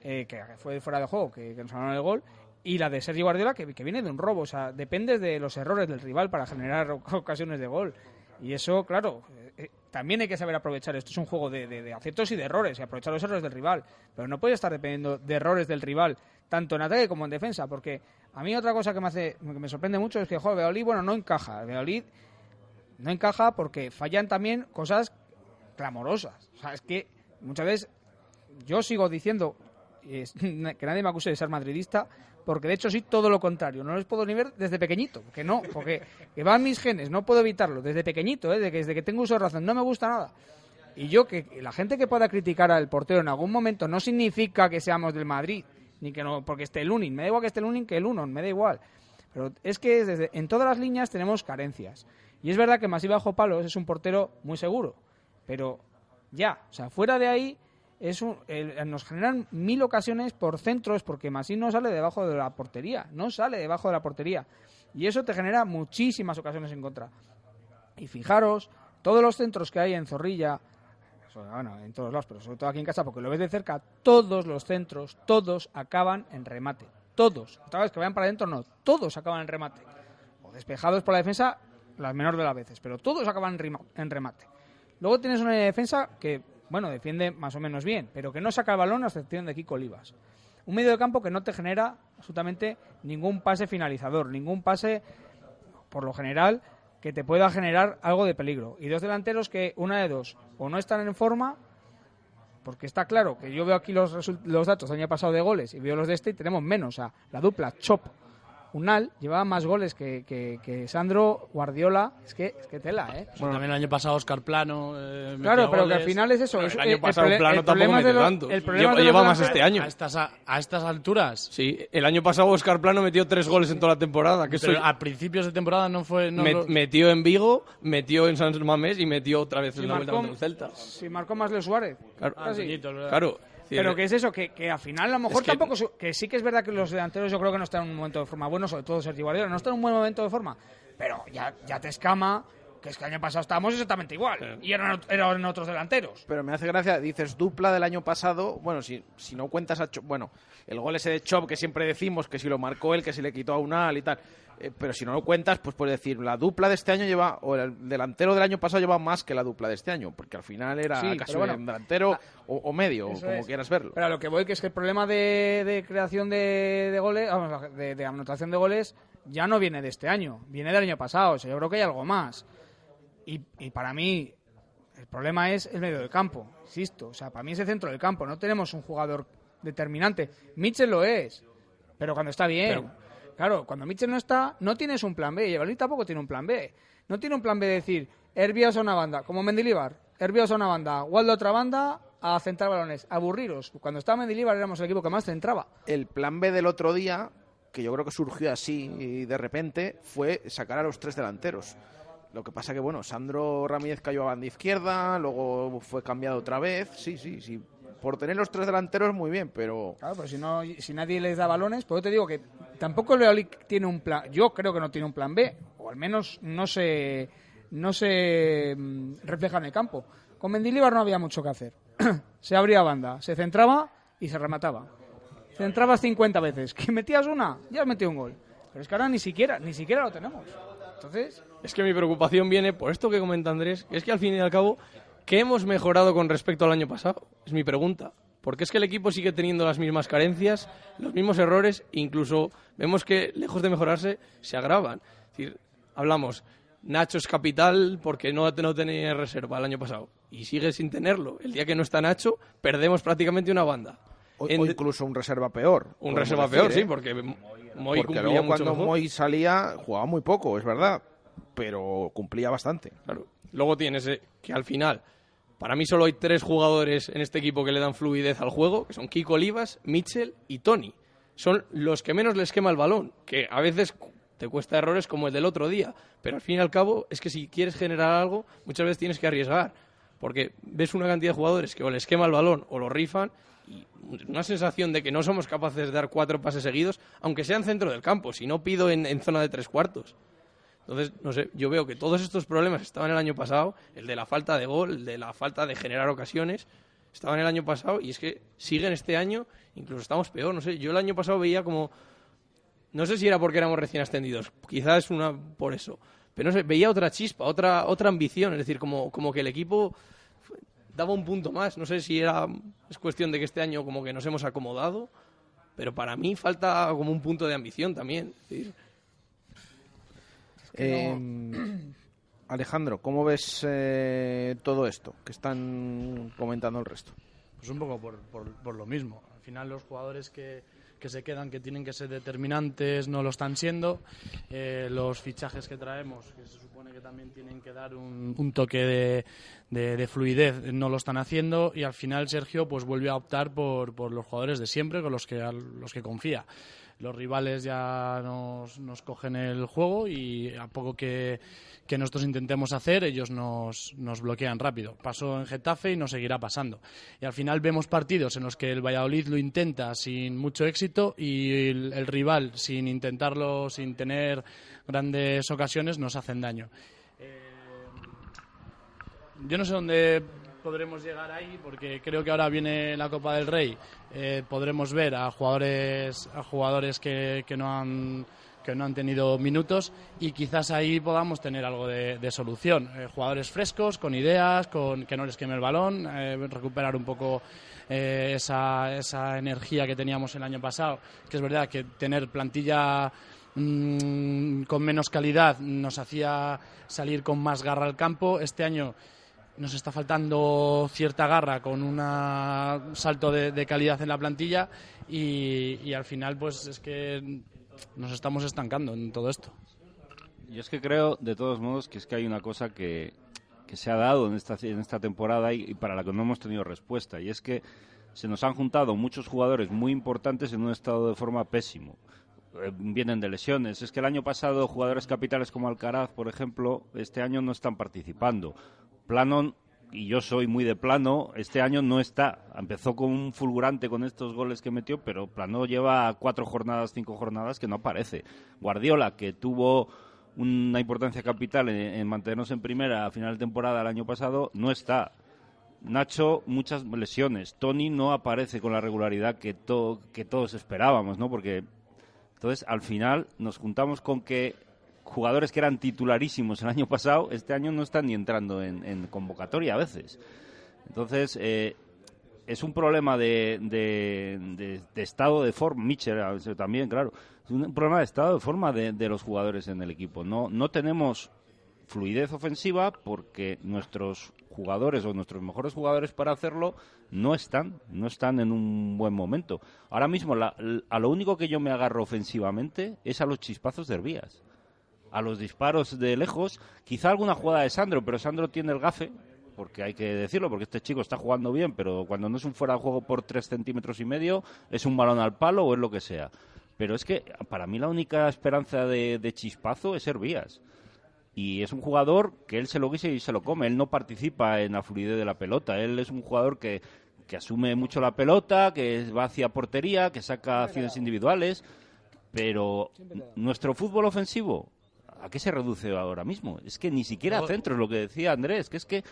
eh, que fue fuera de juego, que, que nos ganaron el gol, y la de Sergi Guardiola, que, que viene de un robo. O sea, depende de los errores del rival para generar ocasiones de gol. Y eso, claro, eh, también hay que saber aprovechar. Esto es un juego de, de, aciertos y de errores, y aprovechar los errores del rival. Pero no puede estar dependiendo de errores del rival, tanto en ataque como en defensa, porque a mí otra cosa que me hace que me sorprende mucho es que joder, Valladolid, bueno, no encaja. Valladolid no encaja porque fallan también cosas clamorosas. O sea, es que muchas veces yo sigo diciendo que nadie me acuse de ser madridista, porque de hecho sí todo lo contrario. No les puedo ni ver desde pequeñito, que no, porque que van mis genes, no puedo evitarlo. Desde pequeñito, ¿eh? desde, que, tengo uso de razón, no me gusta nada. Y yo, que la gente que pueda criticar al portero en algún momento no significa que seamos del Madrid, ni que no, porque esté el Lunin. Me da igual que esté el Lunin que el Uno, me da igual. Pero es que desde, en todas las líneas tenemos carencias. Y es verdad que Masiva Bajo Palos es un portero muy seguro, pero ya, o sea, fuera de ahí es el, nos generan mil ocasiones por centros porque Masí no sale debajo de la portería, no sale debajo de la portería. Y eso te genera muchísimas ocasiones en contra. Y fijaros, todos los centros que hay en Zorrilla, bueno, en todos lados, pero sobre todo aquí en casa, porque lo ves de cerca, todos los centros, todos acaban en remate. Todos. Otra vez que vayan para adentro, no, todos acaban en remate. O despejados por la defensa, las menores de las veces, pero todos acaban en remate. Luego tienes una defensa que, bueno, defiende más o menos bien, pero que no saca el balón a excepción de Kiko Olivas. Un medio de campo que no te genera absolutamente ningún pase finalizador, ningún pase, por lo general, que te pueda generar algo de peligro. Y dos delanteros que, una de dos, o no están en forma, porque está claro que yo veo aquí los, los datos del año pasado de goles y veo los de este y tenemos menos. O sea, la dupla Chop Unal llevaba más goles que, que, que, Sandro Guardiola. Es que, es que tela, ¿eh? Bueno, también el año pasado Oscar Plano. Eh, claro, pero goles. que al final es eso. Pero el año pasado el, Plano el tampoco metió los- tanto. el problema Lleva, lleva más este año. A estas, a, a estas alturas. Sí, el año pasado Oscar Plano metió tres goles en toda la temporada. Que Pero soy- a principios de temporada no fue. No Met- lo- Metió en Vigo, metió en San Mamés y metió otra vez en Si la vuelta contra el Celta. si marcó más Leo Suárez. Claro, Ah. Peñito, es Pero que es eso, que, que al final a lo mejor Es que- tampoco... su- Que sí que es verdad que los delanteros yo creo que no están en un momento de forma bueno, sobre todo Sergio Guardiola, no están en un buen momento de forma. Pero ya, ya te escama que es que el año pasado estábamos exactamente igual. Y eran, eran otros delanteros. Pero me hace gracia, dices dupla del año pasado, bueno, si, si no cuentas a Chop, bueno, el gol ese de Chop que siempre decimos que si lo marcó él, que si le quitó a Unal y tal, eh, pero si no lo cuentas, pues puedes decir, la dupla de este año lleva, o el delantero del año pasado lleva más que la dupla de este año, porque al final era Sí, casi bueno, un delantero o, o medio, como es. quieras verlo. Pero a lo que voy, que es que el problema de, de creación de, de goles, vamos, de, de anotación de goles, ya no viene de este año, viene del año pasado. O sea, yo creo que hay algo más. Y, y para mí, el problema es el medio del campo, insisto. O sea, para mí es el centro del campo. No tenemos un jugador determinante. Mitchell lo es, pero cuando está bien. Claro, cuando Mitchell no está, no tienes un plan B. Y Evalí tampoco tiene un plan B. No tiene un plan B de decir, Herbias a una banda, como Mendilibar. Herbias a una banda, Waldo a otra banda, a centrar balones. Aburriros. Cuando estaba Mendilibar éramos el equipo que más centraba. El plan B del otro día, que yo creo que surgió así y de repente, fue sacar a los tres delanteros. Lo que pasa que, bueno, Sandro Ramírez cayó a banda izquierda, luego fue cambiado otra vez. Sí, sí, sí. Por tener los tres delanteros, muy bien, pero Claro, pero si, no, si nadie les da balones, pues yo te digo que tampoco el Valladolid tiene un plan. Yo creo que no tiene un plan B, o al menos no se, no se mm, refleja en el campo. Con Mendilibar no había mucho que hacer. se abría banda, se centraba y se remataba. Centrabas 50 veces. Que metías una, ya has metido un gol. Pero es que ahora ni siquiera, ni siquiera lo tenemos. Entonces, Es que mi preocupación viene por esto que comenta Andrés, que es que al fin y al cabo, ¿qué hemos mejorado con respecto al año pasado? Es mi pregunta. Porque es que el equipo sigue teniendo las mismas carencias, los mismos errores, incluso vemos que, lejos de mejorarse, se agravan. Es decir, hablamos, Nacho es capital porque no, no tenía reserva el año pasado y sigue sin tenerlo. El día que no está Nacho, perdemos prácticamente una banda. o, En- o incluso un reserva peor. un reserva decir, peor, ¿eh? sí, porque Moy Porque luego mucho cuando. Moy salía, jugaba muy poco, es verdad, pero cumplía bastante. Claro. Luego tienes eh, que al final, para mí solo hay tres jugadores en este equipo que le dan fluidez al juego, que son Kiko Olivas, Mitchell y Tony. Son los que menos les quema el balón, que a veces te cuesta errores como el del otro día, pero al fin y al cabo es que si quieres generar algo, muchas veces tienes que arriesgar. porque ves una cantidad de jugadores que o les quema el balón o lo rifan y una sensación de que no somos capaces de dar cuatro pases seguidos, aunque sea en centro del campo, si no pido en zona de tres cuartos. Entonces, no sé, yo veo que todos estos problemas estaban el año pasado, el de la falta de gol, el de la falta de generar ocasiones, estaban el año pasado y es que siguen este año, incluso estamos peor, no sé, yo el año pasado veía como, no sé si era porque éramos recién ascendidos, quizás una por eso, pero no sé, veía otra chispa, otra, otra ambición, es decir, como, como que el equipo daba un punto más, no sé si era, es cuestión de que este año como que nos hemos acomodado, pero para mí falta como un punto de ambición también, es decir, Eh, Alejandro, ¿cómo ves eh, todo esto que están comentando el resto? Pues un poco por, por, por lo mismo. Al final los jugadores que, que se quedan, que tienen que ser determinantes, no lo están siendo. Eh, los fichajes que traemos, que se supone que también tienen que dar un, un toque de, de- de fluidez, no lo están haciendo. Y al final Sergio pues vuelve a optar por, por los jugadores de siempre, con los que, a los que confía. Los rivales ya nos, cogen el juego y a poco que, nosotros intentemos hacer, ellos nos, bloquean rápido. Pasó en Getafe y nos seguirá pasando. Y al final vemos partidos en los que el Valladolid lo intenta sin mucho éxito y el, el rival, sin intentarlo, sin tener grandes ocasiones, nos hacen daño. Eh, yo no sé dónde podremos llegar ahí porque creo que ahora viene la Copa del Rey. Eh, podremos ver a jugadores, a jugadores que, que no han que no han tenido minutos y quizás ahí podamos tener algo de, solución. Eh, jugadores frescos, con ideas, con que no les queme el balón, eh, recuperar un poco esa, esa energía que teníamos el año pasado. Que es verdad que tener plantilla mm, con menos calidad nos hacía salir con más garra al campo. Este año nos está faltando cierta garra con un salto de, calidad en la plantilla y, al final pues es que nos estamos estancando en todo esto. Yo es que creo, de todos modos, que es que hay una cosa que, se ha dado en esta, temporada y, y para la que no hemos tenido respuesta, y es que se nos han juntado muchos jugadores muy importantes en un estado de forma pésimo. Eh, vienen de lesiones. Es que el año pasado jugadores capitales como Alcaraz, por ejemplo, este año no están participando. Plano, y yo soy muy de Plano, este año no está. Empezó con un fulgurante con estos goles que metió, pero Plano lleva cuatro jornadas, cinco jornadas que no aparece. Guardiola, que tuvo una importancia capital en, en mantenernos en primera a final de temporada el año pasado, no está. Nacho, muchas lesiones. Tony no aparece con la regularidad que, que todos esperábamos, ¿no? Porque entonces al final nos juntamos con que jugadores que eran titularísimos el año pasado, este año no están ni entrando en, convocatoria a veces. Entonces, eh, es un problema de, estado de forma, Mitchell también, claro, es un problema de estado de forma de, los jugadores en el equipo. No, no tenemos fluidez ofensiva porque nuestros jugadores o nuestros mejores jugadores para hacerlo no están, no están en un buen momento. Ahora mismo la- a lo único que yo me agarro ofensivamente es a los chispazos de Herbías, a los disparos de lejos, quizá alguna jugada de Sandro, pero Sandro tiene el gafe, porque hay que decirlo, porque este chico está jugando bien, pero cuando no es un fuera de juego por tres centímetros y medio, es un balón al palo o es lo que sea. Pero es que para mí la única esperanza de, de chispazo es Herbías. Y es un jugador que él se lo guise y se lo come. Él no participa en la fluidez de la pelota. Él es un jugador que, que asume mucho la pelota, que va hacia portería, que saca acciones individuales. Pero nuestro fútbol ofensivo, ¿a qué se reduce ahora mismo? Es que ni siquiera a centro, es lo que decía Andrés, que es que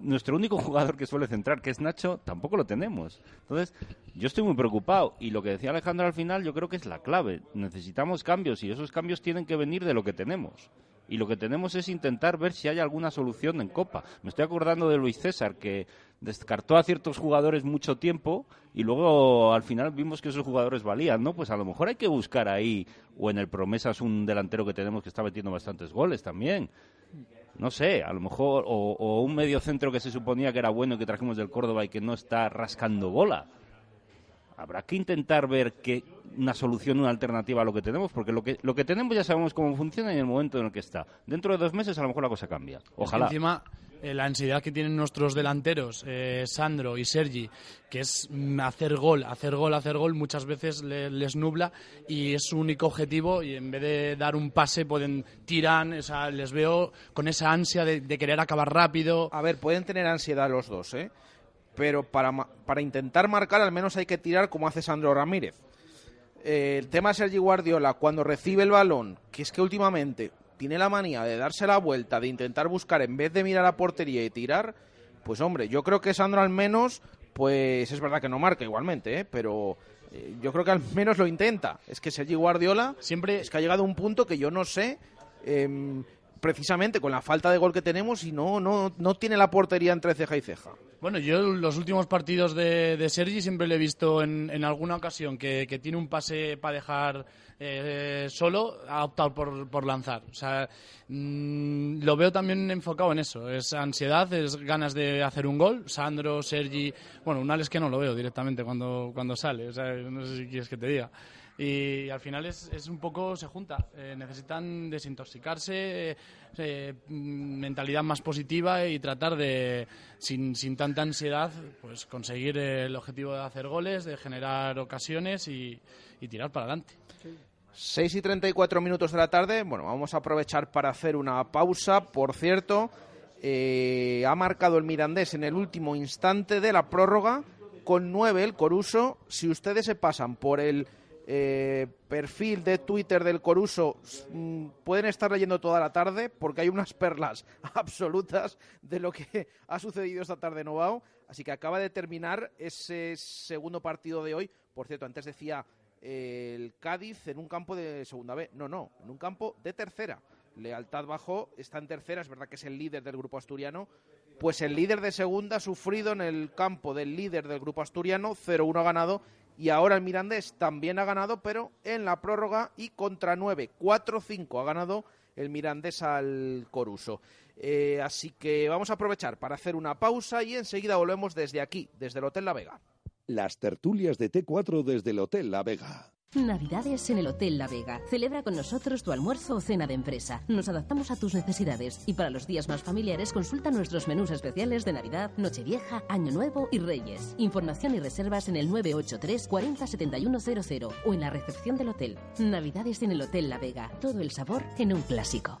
nuestro único jugador que suele centrar, que es Nacho, tampoco lo tenemos. Entonces, yo estoy muy preocupado. Y lo que decía Alejandro al final, yo creo que es la clave. Necesitamos cambios y esos cambios tienen que venir de lo que tenemos. Y lo que tenemos es intentar ver si hay alguna solución en Copa. Me estoy acordando de Luis César, que descartó a ciertos jugadores mucho tiempo y luego al final vimos que esos jugadores valían, ¿no? Pues a lo mejor hay que buscar ahí, o en el Promesas un delantero que tenemos que está metiendo bastantes goles también. No sé, a lo mejor, o, o un medio centro que se suponía que era bueno y que trajimos del Córdoba y que no está rascando bola. Habrá que intentar ver que una solución, una alternativa a lo que tenemos, porque lo que, lo que tenemos ya sabemos cómo funciona y en el momento en el que está. Dentro de dos meses a lo mejor la cosa cambia. Es que Ojalá. encima eh, la ansiedad que tienen nuestros delanteros, eh, Sandro y Sergi, que es mm, hacer gol, hacer gol, hacer gol, muchas veces les nubla y es su único objetivo y en vez de dar un pase pueden tirar, o les veo con esa ansia de, querer acabar rápido. A ver, pueden tener ansiedad los dos, ¿eh? Pero para, para intentar marcar al menos hay que tirar como hace Sandro Ramírez. Eh, el tema de Sergi Guardiola, cuando recibe el balón, que es que últimamente tiene la manía de darse la vuelta, de intentar buscar en vez de mirar a portería y tirar, pues hombre, yo creo que Sandro al menos, pues es verdad que no marca igualmente, ¿eh? pero eh, yo creo que al menos lo intenta. Es que Sergi Guardiola siempre es que ha llegado a un punto que yo no sé. Em, precisamente con la falta de gol que tenemos y no, no, no tiene la portería entre ceja y ceja. Bueno, yo los últimos partidos de, de Sergi siempre le he visto en, alguna ocasión que, tiene un pase para dejar eh, solo, ha optado por, por lanzar. O sea, mm, lo veo también enfocado en eso. Es ansiedad, es ganas de hacer un gol. Sandro, Sergi, bueno, un es que no lo veo directamente cuando, cuando sale. O sea, no sé si quieres que te diga y al final es, es un poco se junta. Eh, necesitan desintoxicarse, eh, mm, mentalidad más positiva y tratar de, sin, sin tanta ansiedad, pues conseguir el objetivo de hacer goles, de generar ocasiones y, tirar para adelante. 6 y 34 minutos de la tarde. Bueno, vamos a aprovechar para hacer una pausa. Por cierto, eh, ha marcado el Mirandés en el último instante de la prórroga con 9 el Coruso. Si ustedes se pasan por el eh, perfil de Twitter del Coruso mm, pueden estar leyendo toda la tarde porque hay unas perlas absolutas de lo que ha sucedido esta tarde en Novao. Así que acaba de terminar ese segundo partido de hoy. Por cierto, antes decía eh, el Cádiz en un campo de segunda B. No, no, en un campo de tercera. Lealtad bajó, está en tercera, es verdad que es el líder del grupo asturiano. Pues el líder de segunda ha sufrido en el campo del líder del grupo asturiano, 0-1 ha ganado y ahora el Mirandés también ha ganado, pero en la prórroga y contra 9, 4-5 ha ganado el Mirandés al Coruso. Eh, así que vamos a aprovechar para hacer una pausa y enseguida volvemos desde aquí, desde el Hotel La Vega. Las tertulias de T4 desde el Hotel La Vega. Navidades en el Hotel La Vega. Celebra con nosotros tu almuerzo o cena de empresa. Nos adaptamos a tus necesidades y para los días más familiares consulta nuestros menús especiales de Navidad, Nochevieja, Año Nuevo y Reyes. Información y reservas en el 983 40 o en la recepción del hotel. Navidades en el Hotel La Vega. Todo el sabor en un clásico.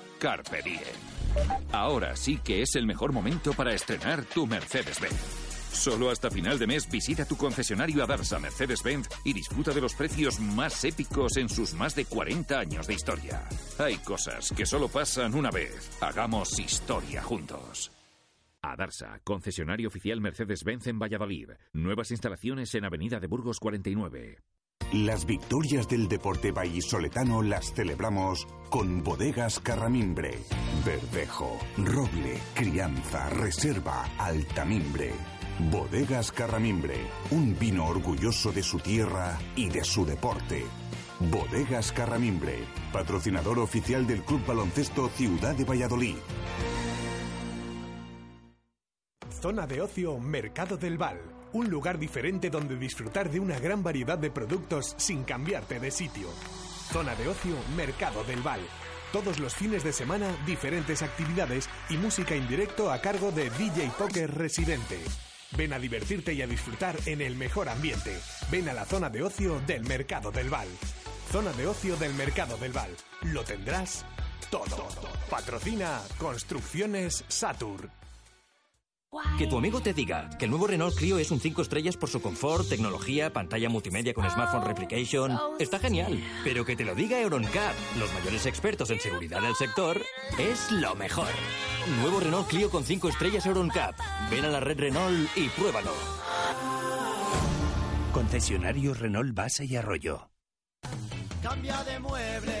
Carpe Diem. Ahora sí que es el mejor momento para estrenar tu Mercedes-Benz. Solo hasta final de mes visita tu concesionario Adarsa Mercedes-Benz y disfruta de los precios más épicos en sus más de 40 años de historia. Hay cosas que solo pasan una vez. Hagamos historia juntos. Adarsa, concesionario oficial Mercedes-Benz en Valladolid. Nuevas instalaciones en Avenida de Burgos 49. Las victorias del deporte vallisoletano las celebramos con bodegas Carramimbre. Verdejo, roble, crianza, reserva, altamimbre. Bodegas Carramimbre, un vino orgulloso de su tierra y de su deporte. Bodegas Carramimbre, patrocinador oficial del Club Baloncesto Ciudad de Valladolid. Zona de ocio Mercado del Val un lugar diferente donde disfrutar de una gran variedad de productos sin cambiarte de sitio. Zona de ocio Mercado del Val. Todos los fines de semana, diferentes actividades y música en directo a cargo de DJ Poker Residente. Ven a divertirte y a disfrutar en el mejor ambiente. Ven a la zona de ocio del Mercado del Val. Zona de ocio del Mercado del Val. Lo tendrás todo. Patrocina Construcciones Satur. Que tu amigo te diga que el nuevo Renault Clio es un 5 estrellas por su confort, tecnología, pantalla multimedia con smartphone replication, está genial. Pero que te lo diga Euroncap, los mayores expertos en seguridad del sector, es lo mejor. Nuevo Renault Clio con 5 estrellas Euroncap. Ven a la red Renault y pruébalo. Concesionario Renault Base y Arroyo. Cambia de muebles,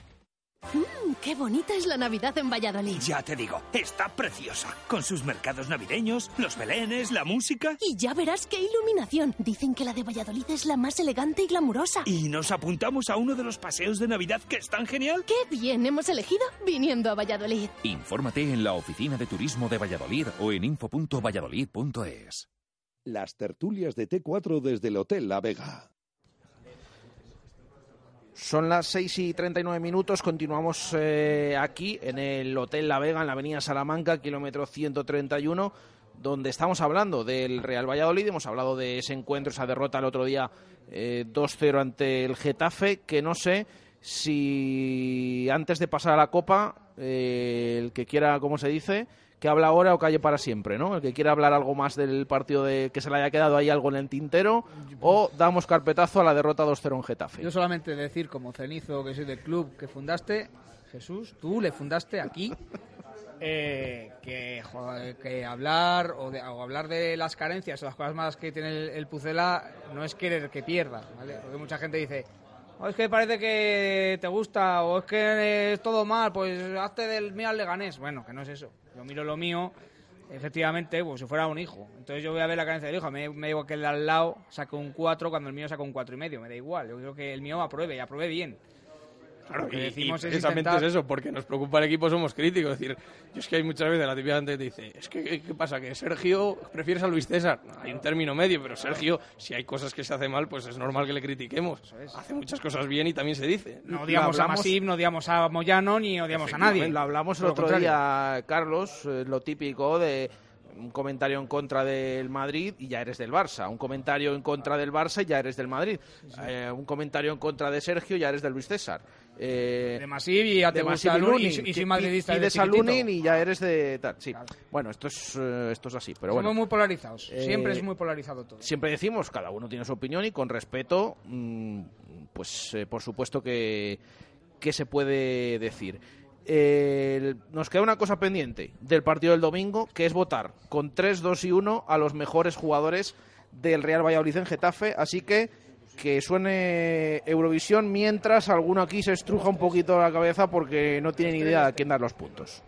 Mmm, qué bonita es la Navidad en Valladolid. Ya te digo, está preciosa. Con sus mercados navideños, los belenes, la música. Y ya verás qué iluminación. Dicen que la de Valladolid es la más elegante y glamurosa. Y nos apuntamos a uno de los paseos de Navidad que es tan genial. Qué bien hemos elegido viniendo a Valladolid. Infórmate en la Oficina de Turismo de Valladolid o en info.valladolid.es. Las tertulias de T4 desde el Hotel La Vega. Son las 6 y 39 minutos. Continuamos eh, aquí en el Hotel La Vega, en la Avenida Salamanca, kilómetro 131, donde estamos hablando del Real Valladolid. Hemos hablado de ese encuentro, esa derrota el otro día eh, 2-0 ante el Getafe, que no sé si antes de pasar a la Copa, eh, el que quiera, como se dice, que habla ahora o calle para siempre, ¿no? El que quiera hablar algo más del partido de que se le haya quedado ahí algo en el tintero o damos carpetazo a la derrota 2-0 en Getafe. Yo solamente decir, como cenizo que soy del club que fundaste, Jesús, tú le fundaste aquí, eh, que, que hablar o, de- o hablar de las carencias o las cosas malas que tiene el, el Pucela no es querer que pierda, ¿vale? Porque mucha gente dice, "Oh, es que parece que te gusta o es que es todo mal, pues hazte del mío al Leganés. Bueno, que no es eso. Miro lo mío, efectivamente, pues si fuera un hijo. Entonces yo voy a ver la carencia del hijo. Me, me digo que el al lado saca un 4 cuando el mío saca un cuatro y medio. Me da igual. Yo creo que el mío apruebe y apruebe bien. Claro, Lo que y, decimos y es precisamente intentar- es eso, porque nos preocupa el equipo, somos críticos. Es decir, yo es que hay muchas veces la típica gente que te dice, es que, ¿qué pasa? ¿Que Sergio prefieres a Luis César? No, hay un término medio, pero Sergio, si hay cosas que se hace mal, pues es normal que le critiquemos. Hace muchas cosas bien y también se dice. No odiamos a Masip, no odiamos a Moyano, ni odiamos a nadie. Lo hablamos el otro contrario. día, Carlos, eh, lo típico de un comentario en contra del Madrid y ya eres del Barça. Un comentario en contra del Barça y ya eres del Madrid. Eh, un comentario en contra de Sergio y ya eres del Luis César. Eh, De Masip y ya te de gusta y Lunin, y y soy Pi- madridista Pides desde a chiquitito. Lunin y ya eres de tal. Sí. Bueno, esto es, eh, esto es así, pero bueno. Somos muy polarizados. Eh, Siempre es muy polarizado todo. Siempre decimos, cada uno tiene su opinión y con respeto, mm, pues eh, por supuesto que, que se puede decir. Eh, nos queda una cosa pendiente del partido del domingo, que es votar con 3, 2 y 1 a los mejores jugadores del Real Valladolid en Getafe, así que que suene Eurovisión mientras alguno aquí se estruja un poquito la cabeza porque no tiene ni idea de quién dar los puntos.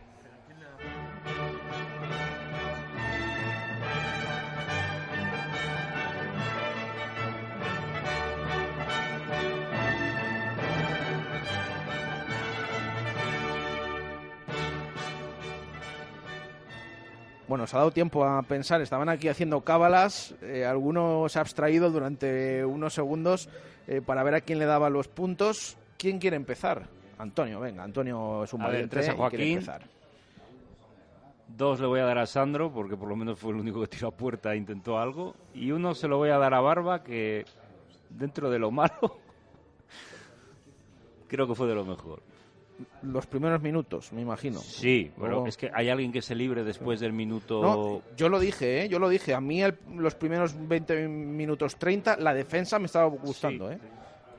Bueno, se ha dado tiempo a pensar, estaban aquí haciendo cábalas, eh, alguno se ha abstraído durante unos segundos eh, para ver a quién le daba los puntos. ¿Quién quiere empezar? Antonio, venga, Antonio es un valiente tres a quiere empezar. Dos le voy a dar a Sandro, porque por lo menos fue el único que tiró a puerta e intentó algo. Y uno se lo voy a dar a Barba, que dentro de lo malo, creo que fue de lo mejor. Los primeros minutos, me imagino. Sí, pero Luego- es que hay alguien que se libre después del minuto... No, yo lo dije, ¿eh? yo lo dije. A mí el- los primeros 20 minutos 30, la defensa me estaba gustando. ¿eh?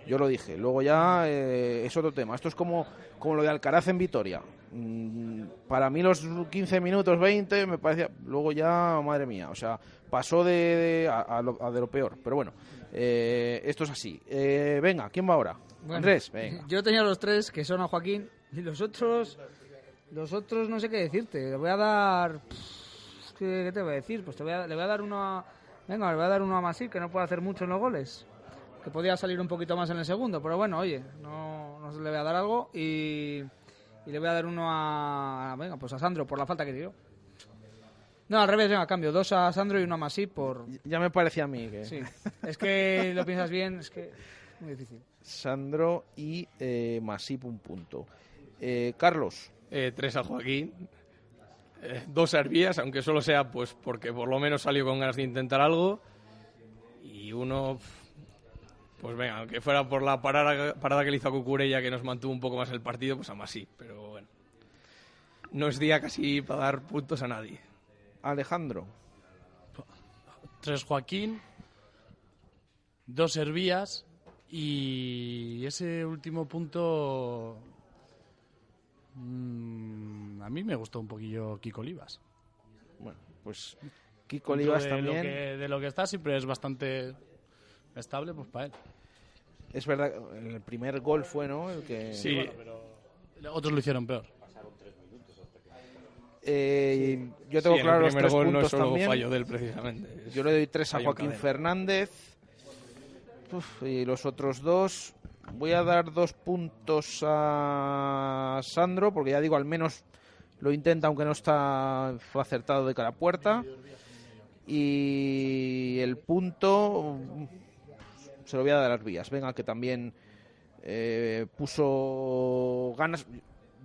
Yo lo dije. Luego ya eh, es otro tema. Esto es como, como lo de Alcaraz en Vitoria. Mm, para mí los 15 minutos 20 me parecía... Luego ya, madre mía, o sea, pasó de, de- a, a lo, a de lo peor. Pero bueno, eh, esto es así. Eh, venga, ¿quién va ahora? Bueno, Andrés, venga. Yo tenía los tres, que son a Joaquín, y los otros, los otros no sé qué decirte. Le voy a dar... pff, ¿Qué, te voy a decir? Pues te voy a- le voy a dar uno a... Venga, le voy a dar uno a Masip, que no puede hacer mucho en los goles. Que podía salir un poquito más en el segundo, pero bueno, oye, no, no le voy a dar algo y, y le voy a dar uno a... Venga, pues a Sandro, por la falta que tiró. No, al revés, venga, cambio. Dos a Sandro y uno a Masip por... Ya me parecía a mí que... Sí, es que lo piensas bien, es que es muy difícil. Sandro y eh, Masip un punto. Eh, Carlos. Eh, tres a Joaquín. Eh, dos a Herbías, aunque solo sea pues porque por lo menos salió con ganas de intentar algo. Y uno, pues venga, aunque fuera por la parada, parada que le hizo a Cucurella que nos mantuvo un poco más el partido, pues a Masip. Pero bueno, no es día casi para dar puntos a nadie. Alejandro. Tres Joaquín, dos Hervías y ese último punto mm, a mí me gustó un poquillo Kiko Olivas. Bueno, pues Kiko Olivas de también. Lo que, de lo que está siempre es bastante estable, pues para él. Es verdad, el primer gol fue, ¿no? El que... Sí, otros lo hicieron peor. Eh, yo tengo Sí, claro el los primer tres gol no puntos es solo también. fallo de él, precisamente. Yo le doy tres a Joaquín cadena. Fernández. Y los otros dos. Voy a dar dos puntos a Sandro, porque ya digo, al menos lo intenta, aunque no está acertado de cara a puerta. Y el punto se lo voy a dar a Arbías. Venga, que también eh, puso ganas.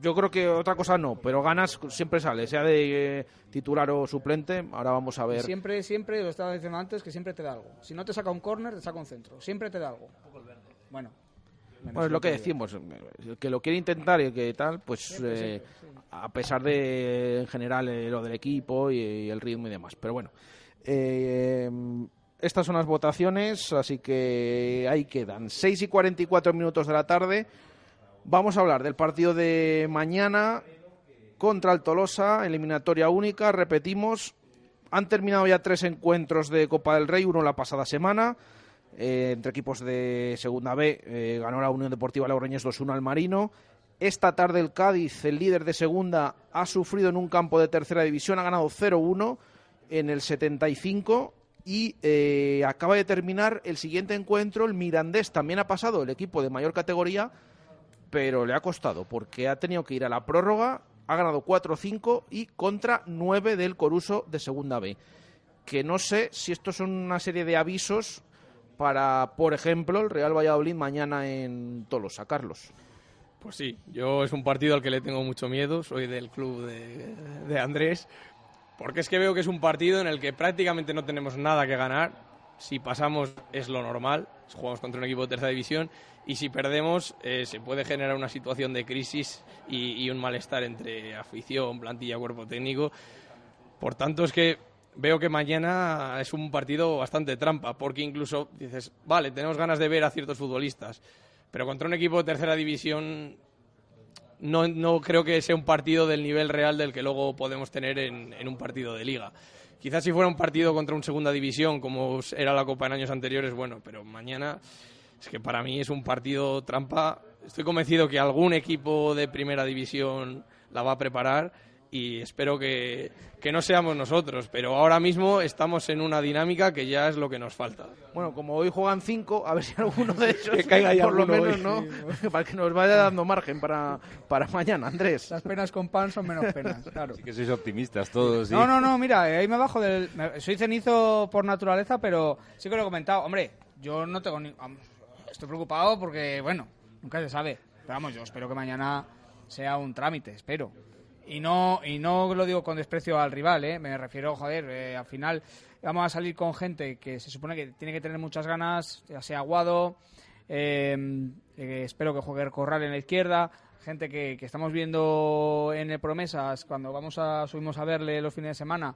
Yo creo que otra cosa no, pero ganas siempre sale, sea de eh, titular o suplente. Ahora vamos a ver. Siempre, siempre, lo estaba diciendo antes, que siempre te da algo. Si no te saca un córner, te saca un centro. Siempre te da algo. Bueno. Bueno, es lo que decimos, el que lo quiere intentar y el que tal, pues Siempre, eh, siempre, a pesar de en general eh, lo del equipo y, y el ritmo y demás. Pero bueno, eh, estas son las votaciones, así que ahí quedan. 6 y 44 minutos de la tarde. Vamos a hablar del partido de mañana contra el Tolosa, eliminatoria única, repetimos. Han terminado ya tres encuentros de Copa del Rey, uno la pasada semana, eh, entre equipos de Segunda B. eh, ganó la Unión Deportiva Logroñés 2-1 al Marino. Esta tarde el Cádiz, el líder de Segunda, ha sufrido en un campo de Tercera División, ha ganado 0-1 en el 75 y eh, acaba de terminar el siguiente encuentro. El Mirandés también ha pasado, el equipo de mayor categoría, pero le ha costado porque ha tenido que ir a la prórroga, ha ganado 4-5 y contra 9 del Coruso de Segunda B. Que no sé si estos son una serie de avisos para, por ejemplo, el Real Valladolid mañana en Tolosa. Carlos. Pues sí, yo es un partido al que le tengo mucho miedo, soy del club de, de Andrés, porque es que veo que es un partido en el que prácticamente no tenemos nada que ganar. Si pasamos es lo normal, jugamos contra un equipo de tercera división, y si perdemos eh, se puede generar una situación de crisis y, un malestar entre afición, plantilla, cuerpo técnico. Por tanto, es que veo que mañana es un partido bastante trampa, porque incluso dices, vale, tenemos ganas de ver a ciertos futbolistas, pero contra un equipo de tercera división no, no creo que sea un partido del nivel real del que luego podemos tener en, en un partido de liga. Quizás si fuera un partido contra un segunda división, como era la Copa en años anteriores, bueno, pero mañana es que para mí es un partido trampa. Estoy convencido que algún equipo de primera división la va a preparar y espero que, que no seamos nosotros, pero ahora mismo estamos en una dinámica que ya es lo que nos falta. Bueno, como hoy juegan cinco, a ver si alguno de ellos, Que caiga por lo menos, hoy. ¿no? para que nos vaya dando margen para, para mañana, Andrés. Las penas con pan son menos penas, claro. Sí que sois optimistas todos. ¿sí? No, no, no, mira, ahí me bajo del... Soy cenizo por naturaleza, pero sí que lo he comentado. Hombre, yo no tengo ni... Estoy preocupado porque, bueno, nunca se sabe. Pero vamos, yo espero que mañana sea un trámite, espero. Y no, y no lo digo con desprecio al rival, ¿eh? Me refiero, joder, eh, al final vamos a salir con gente que se supone que tiene que tener muchas ganas, ya sea Aguado, eh, eh, espero que juegue Corral en la izquierda, gente que, que estamos viendo en el Promesas cuando vamos a subimos a verle los fines de semana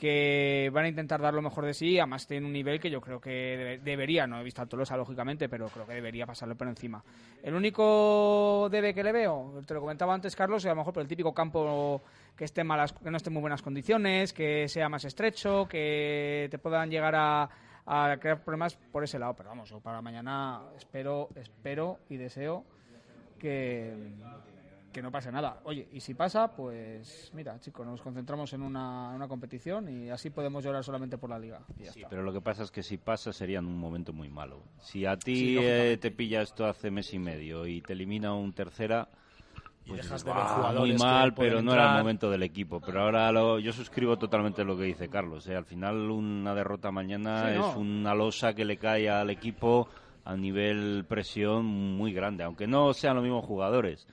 que van a intentar dar lo mejor de sí, además tiene un nivel que yo creo que debe- debería, no he visto a Tolosa lógicamente, pero creo que debería pasarle por encima. El único debe que le veo, te lo comentaba antes Carlos, a lo mejor por el típico campo que esté malas, que no esté en muy buenas condiciones, que sea más estrecho, que te puedan llegar a, a crear problemas por ese lado, pero vamos, yo para mañana espero, espero y deseo que, que no pase nada. Oye, y si pasa, pues mira, chicos, nos concentramos en una, una competición y así podemos llorar solamente por la liga. Y ya Sí, está. pero lo que pasa es que si pasa sería en un momento muy malo. Si a ti eh, te pilla esto hace mes y medio y te elimina un tercera, pues dejas de ver "Buah, jugadores muy mal, pero no era el entrar". momento del equipo. Pero ahora lo- yo suscribo totalmente lo que dice Carlos. eh. Al final una derrota mañana Sí, no. es una losa que le cae al equipo a nivel presión muy grande, aunque no sean los mismos jugadores.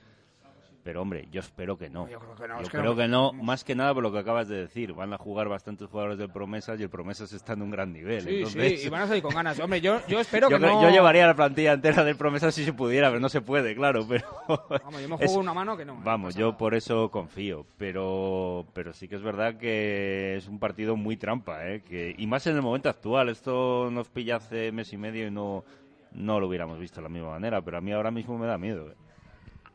Pero hombre, yo espero que no. Yo creo que no. Yo es que creo que no, más que nada por lo que acabas de decir. Van a jugar bastantes jugadores del Promesas y el Promesas está en un gran nivel. Sí, entonces- sí, y van a salir con ganas. Hombre, yo, yo espero yo, que no... yo llevaría la plantilla entera del Promesas si se pudiera, pero no se puede, claro. Pero Vamos, yo me juego es- una mano que no. ¿eh? Vamos, yo por eso confío, pero pero sí que es verdad que es un partido muy trampa, ¿eh? que, y más en el momento actual. Esto nos pilla hace mes y medio y no, no lo hubiéramos visto de la misma manera, pero a mí ahora mismo me da miedo. ¿eh?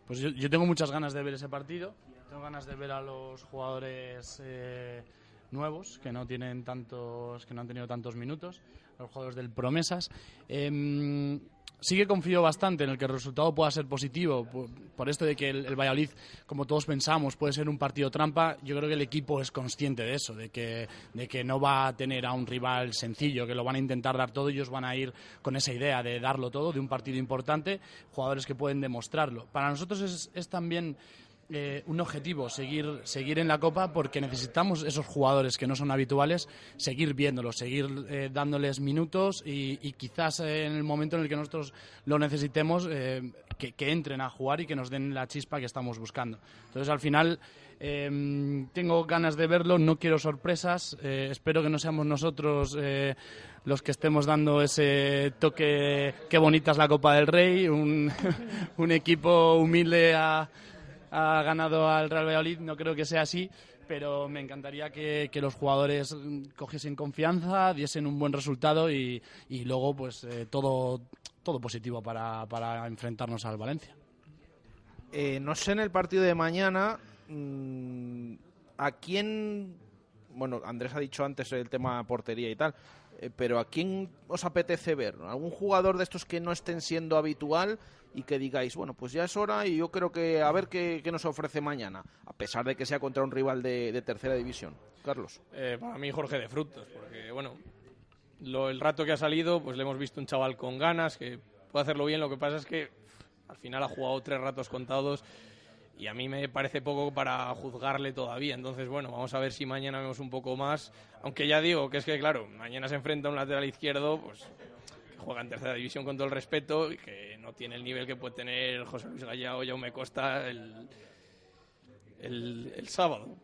Pues yo, yo tengo muchas ganas de ver ese partido. Tengo ganas de ver a los jugadores eh, nuevos que no tienen tantos, que no han tenido tantos minutos, los jugadores del Promesas. Em, sí que confío bastante en el que el resultado pueda ser positivo, por, esto de que el, Valladolid, como todos pensamos, puede ser un partido trampa. Yo creo que el equipo es consciente de eso, de que, de que no va a tener a un rival sencillo, que lo van a intentar dar todo. Ellos van a ir con esa idea de darlo todo, de un partido importante, jugadores que pueden demostrarlo. Para nosotros es, es también eh, un objetivo seguir, seguir en la Copa porque necesitamos esos jugadores que no son habituales, seguir viéndolos, seguir eh, dándoles minutos y, quizás en el momento en el que nosotros lo necesitemos, eh, que, entren a jugar y que nos den la chispa que estamos buscando. Entonces, al final, eh, tengo ganas de verlo, no quiero sorpresas, espero que no seamos nosotros los que estemos dando ese toque, qué bonita es la Copa del Rey, un, un equipo humilde a ha ganado al Real Valladolid, no creo que sea así, pero me encantaría que, que los jugadores cogiesen confianza, diesen un buen resultado y, y luego pues eh, todo, todo positivo para, para enfrentarnos al Valencia. Eh, no sé en el partido de mañana mm, a quién. Bueno, Andrés ha dicho antes el tema portería y tal, eh, pero ¿a quién os apetece ver? ¿Algún jugador de estos que no estén siendo habitual y que digáis, bueno, pues ya es hora y yo creo que a ver qué, nos ofrece mañana, a pesar de que sea contra un rival de, tercera división? Carlos. Eh, para mí Jorge de Frutos, porque bueno, lo, el rato que ha salido, pues le hemos visto un chaval con ganas, que puede hacerlo bien, lo que pasa es que al final ha jugado tres ratos contados y a mí me parece poco para juzgarle todavía. Entonces, bueno, vamos a ver si mañana vemos un poco más. Aunque ya digo que es que, claro, mañana se enfrenta a un lateral izquierdo, pues juega en tercera división con todo el respeto y que no tiene el nivel que puede tener José Luis Gallao o Jaume Costa el, el, el sábado.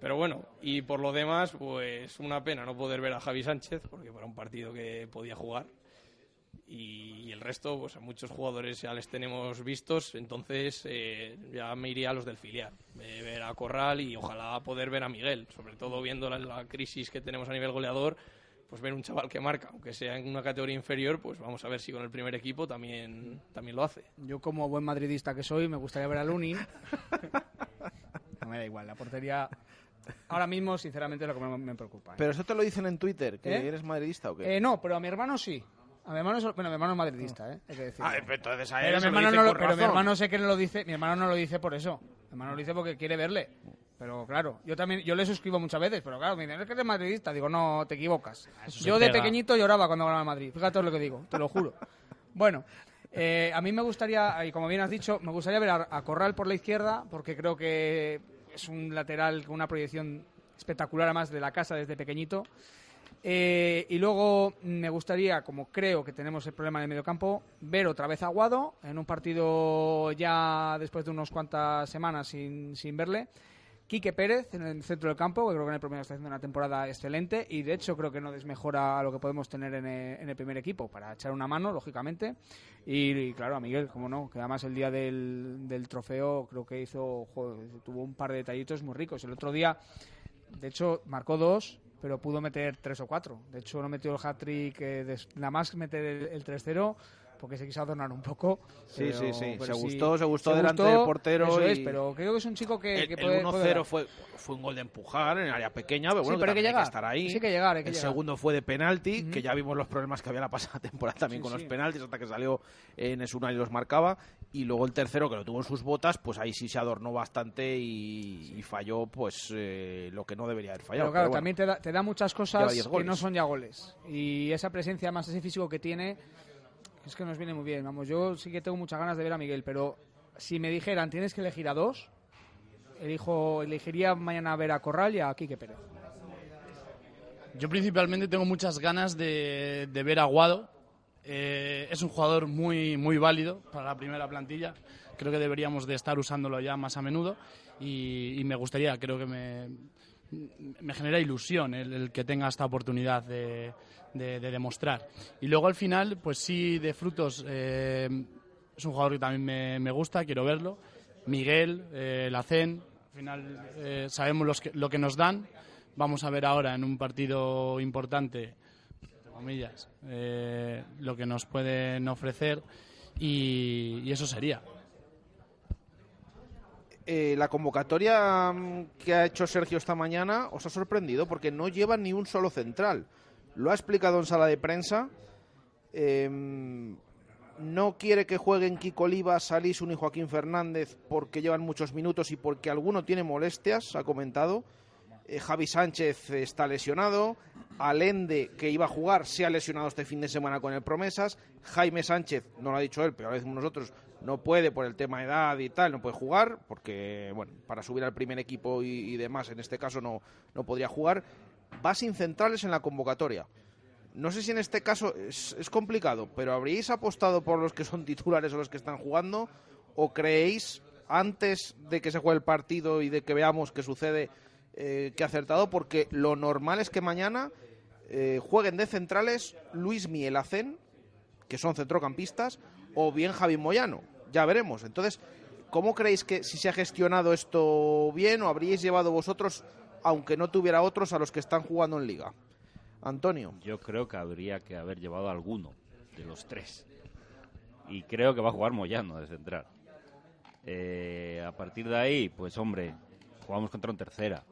Pero bueno, y por lo demás, pues una pena no poder ver a Javi Sánchez, porque para un partido que podía jugar. Y el resto, pues a muchos jugadores ya les tenemos vistos, entonces eh, ya me iría a los del filial. Eh, ver a Corral y ojalá poder ver a Miguel, sobre todo viendo la, la crisis que tenemos a nivel goleador, pues ver un chaval que marca, aunque sea en una categoría inferior, pues vamos a ver si con el primer equipo también, también lo hace. Yo, como buen madridista que soy, me gustaría ver a Lunin. no me da igual, la portería. Ahora mismo, sinceramente, es lo que me, me preocupa. ¿eh? Pero eso te lo dicen en Twitter, que ¿Eh? eres madridista o qué. Eh, no, pero a mi hermano sí. A mi hermano, es- bueno, mi hermano es madridista, ¿eh? Hay que decirlo. Ah, pero entonces a Pero él mi se lo hermano no lo- pero mi hermano sé que no lo dice, mi hermano no lo dice por eso. Mi hermano lo dice porque quiere verle. Pero claro, yo también, yo le suscribo muchas veces, pero claro, me dicen, es que eres madridista. Digo, no, te equivocas. se Yo de pega. pequeñito lloraba cuando ganaba Madrid. Fíjate lo que digo, te lo juro. Bueno, eh, a mí me gustaría, y como bien has dicho, me gustaría ver a, a Corral por la izquierda, porque creo que es un lateral con una proyección espectacular, además de la casa desde pequeñito. Eh, y luego me gustaría, como creo que tenemos el problema en el mediocampo, ver otra vez a Aguado en un partido ya después de unas cuantas semanas sin, sin verle. Quique Pérez en el centro del campo, que creo que en el primer está haciendo una temporada excelente y de hecho creo que no desmejora lo que podemos tener en el, en el primer equipo para echar una mano, lógicamente. Y, claro, a Miguel, como no, que además el día del, trofeo creo que hizo, tuvo un par de detallitos muy ricos. El otro día, de hecho, marcó dos, pero pudo meter tres o cuatro. De hecho, no metió el hat-trick, eh, nada más meter el, el 3-0 porque se quiso adornar un poco. Sí, pero- sí, sí. Se gustó, se gustó delante gustó, del portero Eso es, pero creo que es un chico que, El, que puede, puede 1-0 dar. fue, fue un gol de empujar en área pequeña, pero Sí, bueno, pero hay que llegar. estar ahí. Sí, que llegar, hay que el llegar. segundo fue de penalti, que ya vimos los problemas que había la pasada temporada también Sí, con los penaltis, hasta que salió en Esuna y los marcaba. Y luego el tercero, que lo tuvo en sus botas, pues ahí sí se adornó bastante y, y falló pues eh, lo que no debería haber fallado. Pero claro, Pero bueno. también te da, te da muchas cosas 10 que no son ya goles. Y esa presencia, más ese físico que tiene, es que nos viene muy bien. Vamos, yo sí que tengo muchas ganas de ver a Miguel, pero si me dijeran tienes que elegir a dos, elijo, elegiría mañana ver a Corral y a Quique Pérez. Yo principalmente tengo muchas ganas de, de ver a Guado, Eh, es un jugador muy, muy válido para la primera plantilla. Creo que deberíamos de estar usándolo ya más a menudo y, y me gustaría, creo que me, me genera ilusión el, que tenga esta oportunidad de, de- de demostrar. Y luego al final, pues sí, de frutos, eh, es un jugador que también me, gusta, quiero verlo. Miguel, eh, Lacen, al final eh, sabemos lo que nos dan. Vamos a ver ahora en un partido importante, comillas, eh, lo que nos pueden ofrecer y eso sería. Eh, la convocatoria mm, que ha hecho Sergio esta mañana os ha sorprendido porque no lleva ni un solo central. Lo ha explicado en sala de prensa. Em, no quiere que jueguen Kiko Olivas, Salisun y Joaquín Fernández porque llevan muchos minutos y porque alguno tiene molestias, ha comentado. Eh, Javi Sánchez está lesionado. Alende, que iba a jugar, se ha lesionado este fin de semana con el Promesas. Jaime Sánchez, no lo ha dicho él, pero lo decimos nosotros, no puede por el tema de edad y tal, no puede jugar, porque, bueno, para subir al primer equipo y, demás, en este caso no, no podría jugar. Va sin centrales en la convocatoria. No sé si en este caso es, es complicado, pero ¿habríais apostado por los que son titulares o los que están jugando? ¿O creéis, antes de que se juegue el partido y de que veamos qué sucede, eh, que ha acertado? Porque lo normal es que mañana eh, jueguen de centrales Luis Mielacén, que son centrocampistas, o bien Javi Moyano. Ya veremos. Entonces, ¿cómo creéis que si se ha gestionado esto bien o habríais llevado vosotros, aunque no tuviera otros, a los que están jugando en liga? Antonio. Yo creo que habría que haber llevado alguno de los tres. Y creo que va a jugar Moyano de central. Eh, a partir de ahí, pues hombre, jugamos contra un tercera.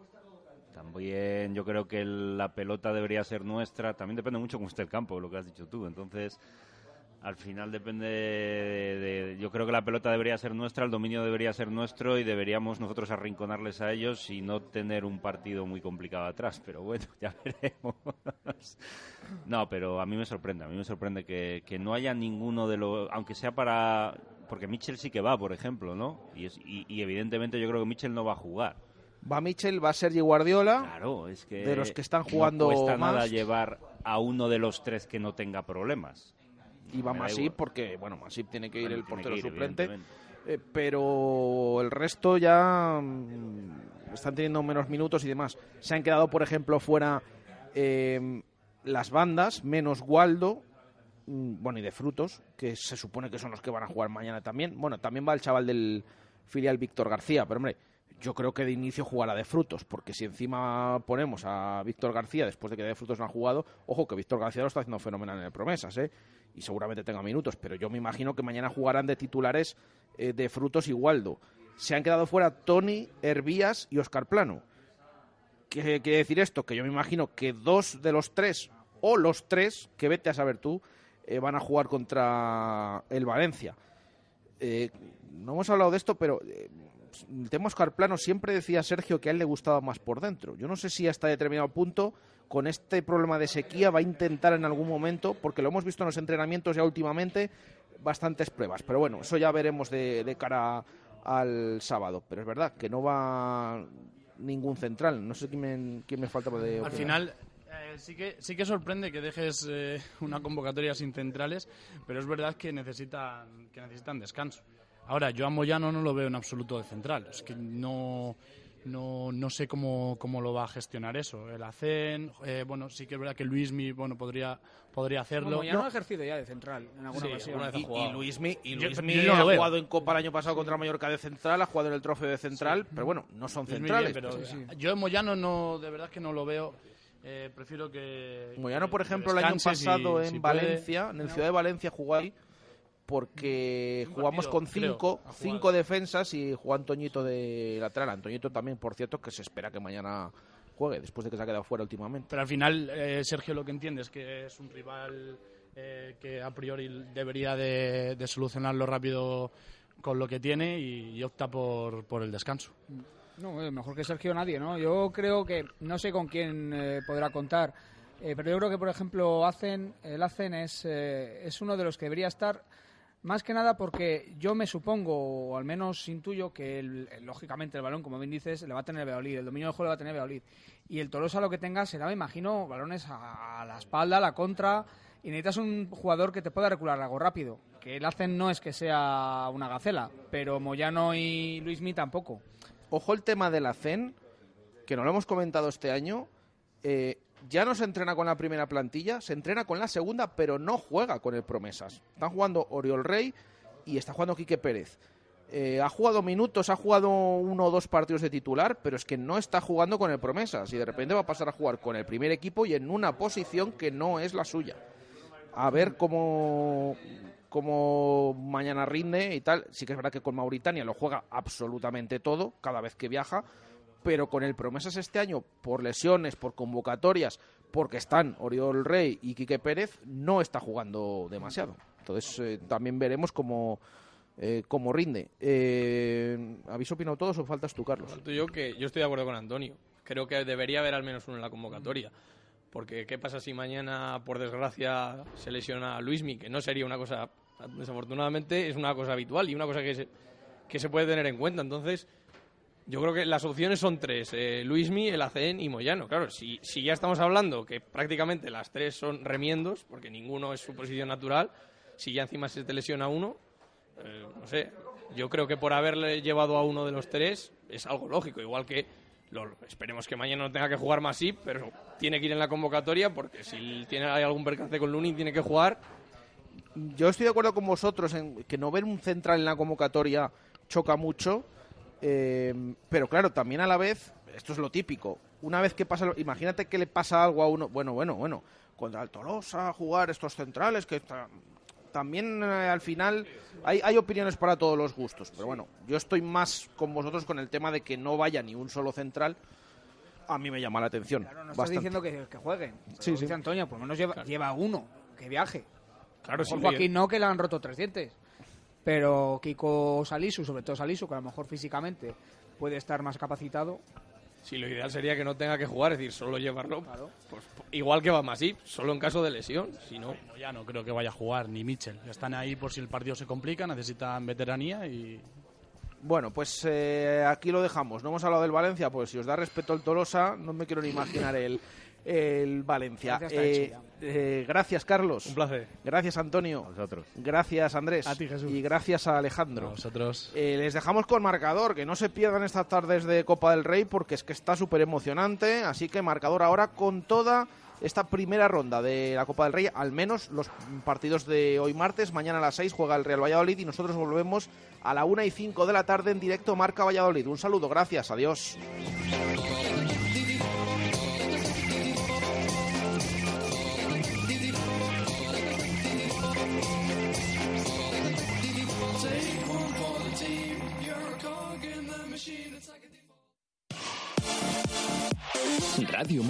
También yo creo que la pelota debería ser nuestra. También depende mucho cómo esté el campo, lo que has dicho tú. Entonces, al final depende de, de- Yo creo que la pelota debería ser nuestra, el dominio debería ser nuestro y deberíamos nosotros arrinconarles a ellos y no tener un partido muy complicado atrás. Pero bueno, ya veremos. No, pero a mí me sorprende, a mí me sorprende que, que no haya ninguno de los, aunque sea para, porque Mitchell sí que va, por ejemplo, ¿no? Y, es- y, y evidentemente yo creo que Mitchell no va a jugar. Va Michel, va Sergi Guardiola. Claro, es que de los que están jugando no cuesta más. nada llevar a uno de los tres que no tenga problemas. Y va Me da Masip porque, bueno, Masip tiene que ir Bueno, el portero ir, suplente. eh, pero el resto ya mm, están teniendo menos minutos y demás. Se han quedado, por ejemplo, fuera eh, las bandas, menos Waldo, mm, bueno, y de Frutos, que se supone que son los que van a jugar mañana también. Bueno, también va el chaval del filial Víctor García, pero hombre, yo creo que de inicio jugará de Frutos, porque si encima ponemos a Víctor García después de que de Frutos no ha jugado, ojo que Víctor García lo está haciendo fenomenal en el Promesas, ¿eh? Y seguramente tenga minutos, pero yo me imagino que mañana jugarán de titulares eh, de Frutos y Waldo. Se han quedado fuera Tony, Hervías y Oscar Plano. ¿Qué quiere decir esto? Que yo me imagino que dos de los tres, o los tres, que vete a saber tú, eh, van a jugar contra el Valencia. Eh, no hemos hablado de esto, pero el tema Oscar Plano siempre decía Sergio que a él le gustaba más por dentro. Yo no sé si hasta determinado punto, con este problema de sequía, va a intentar en algún momento, porque lo hemos visto en los entrenamientos ya últimamente, bastantes pruebas. Pero bueno, eso ya veremos de, de cara al sábado. Pero es verdad que no va ningún central. No sé quién me, quién me falta de Al final, eh, sí, que, sí que sorprende que dejes eh, una convocatoria sin centrales, pero es verdad que necesitan, que necesitan descanso. Ahora, yo a Moyano no lo veo en absoluto de central. Es que no, no, no sé cómo, cómo lo va a gestionar eso. El ACEN, eh, bueno, sí que es verdad que Luismi bueno, podría, podría hacerlo. Como ya no ha ejercido ya de central en alguna Sí, ocasión. alguna vez ha Y, y Luismi, y Luismi yo no ha jugado en Copa el año pasado contra Mallorca de central, ha jugado en el trofeo de central, pero bueno, no son Luismi centrales. bien, pero Sí, sí. Yo en Moyano no, de verdad que no lo veo. Eh, prefiero que. Moyano, por ejemplo, el año pasado en si puede. Valencia, en el Ciudad de Valencia jugó ahí porque jugamos partido, con cinco, cinco defensas y jugó Antoñito de lateral. Antoñito también, por cierto, que se espera que mañana juegue, después de que se ha quedado fuera últimamente. Pero al final, eh, Sergio lo que entiende es que es un rival eh, que a priori debería de, de solucionarlo rápido con lo que tiene y, y opta por, por el descanso. No, eh, mejor que Sergio nadie, ¿no? Yo creo que, no sé con quién eh, podrá contar, eh, pero yo creo que, por ejemplo, hacen, el Hacen es, eh, es uno de los que debería estar, más que nada porque yo me supongo, o al menos intuyo, que el- lógicamente el balón, como bien dices, le va a tener Valladolid, el dominio del juego le va a tener Valladolid. Y el Tolosa lo que tenga será, me imagino, balones a, la espalda, a la contra, y necesitas un jugador que te pueda recular algo rápido. Que el Hacen no es que sea una gacela, pero Moyano y Luismi tampoco. Ojo el tema de la CEN, que no lo hemos comentado este año. eh, ya no se entrena con la primera plantilla, se entrena con la segunda, pero no juega con el Promesas. Están jugando Oriol Rey y está jugando Quique Pérez. Eh, ha jugado minutos, ha jugado uno o dos partidos de titular, pero es que no está jugando con el Promesas y de repente va a pasar a jugar con el primer equipo y en una posición que no es la suya. A ver cómo, cómo mañana rinde y tal. Sí que es verdad que con Mauritania lo juega absolutamente todo cada vez que viaja, pero con el Promesas este año, por lesiones, por convocatorias, porque están Oriol Rey y Quique Pérez, no está jugando demasiado. Entonces eh, también veremos cómo, eh, cómo rinde. Eh, ¿Habéis opinado todos o faltas tú, Carlos? Yo que yo estoy de acuerdo con Antonio. Creo que debería haber al menos uno en la convocatoria. Porque ¿qué pasa si mañana, por desgracia, se lesiona a Luismi? Que no sería una cosa, desafortunadamente, es una cosa habitual y una cosa que se, que se puede tener en cuenta. Entonces, yo creo que las opciones son tres, eh, Luismi, el ACN y Moyano. Claro, si, ya estamos hablando que prácticamente las tres son remiendos, porque ninguno es su posición natural, si ya encima se te lesiona uno, eh, no sé, yo creo que por haberle llevado a uno de los tres es algo lógico, igual que lo- esperemos que mañana no tenga que jugar más sí, pero tiene que ir en la convocatoria porque si tiene hay algún percance con Lunin tiene que jugar. Yo estoy de acuerdo con vosotros en que no ver un central en la convocatoria choca mucho, eh, pero claro, también a la vez, esto es lo típico, una vez que pasa, lo- imagínate que le pasa algo a uno, bueno, bueno, bueno, contra el Tolosa jugar estos centrales, que está- también eh, al final hay, hay opiniones para todos los gustos, pero bueno, yo estoy más con vosotros con el tema de que no vaya ni un solo central, a mí me llama la atención. No estás diciendo que, que jueguen. Sí, sí. dice Antonio, por lo menos lleva, lleva uno, que viaje. Claro, sí, Joaquín no, que le han roto tres dientes. Pero Kiko Salisu, sobre todo Salisu, que a lo mejor físicamente puede estar más capacitado. Si lo ideal sería que no tenga que jugar, es decir, solo llevarlo, pues, igual que va Masip, solo en caso de lesión, si no... Ya no creo que vaya a jugar ni Mitchell. Están ahí por si el partido se complica, necesitan veteranía y Bueno, pues eh, aquí lo dejamos. No hemos hablado del Valencia, pues si os da respeto el Tolosa, no me quiero ni imaginar el, el Valencia. Eh, eh, gracias, Carlos. Un placer. Gracias, Antonio. Vosotros. Gracias, Andrés. A ti, Jesús. Y gracias a Alejandro. nosotros. Eh, les dejamos con marcador, que no se pierdan estas tardes de Copa del Rey porque es que está súper emocionante. Así que marcador ahora con toda esta primera ronda de la Copa del Rey, al menos los partidos de hoy martes. Mañana a las 6 juega el Real Valladolid y nosotros volvemos a la 1 y 5 de la tarde en directo Marca Valladolid. Un saludo, gracias, adiós. Radio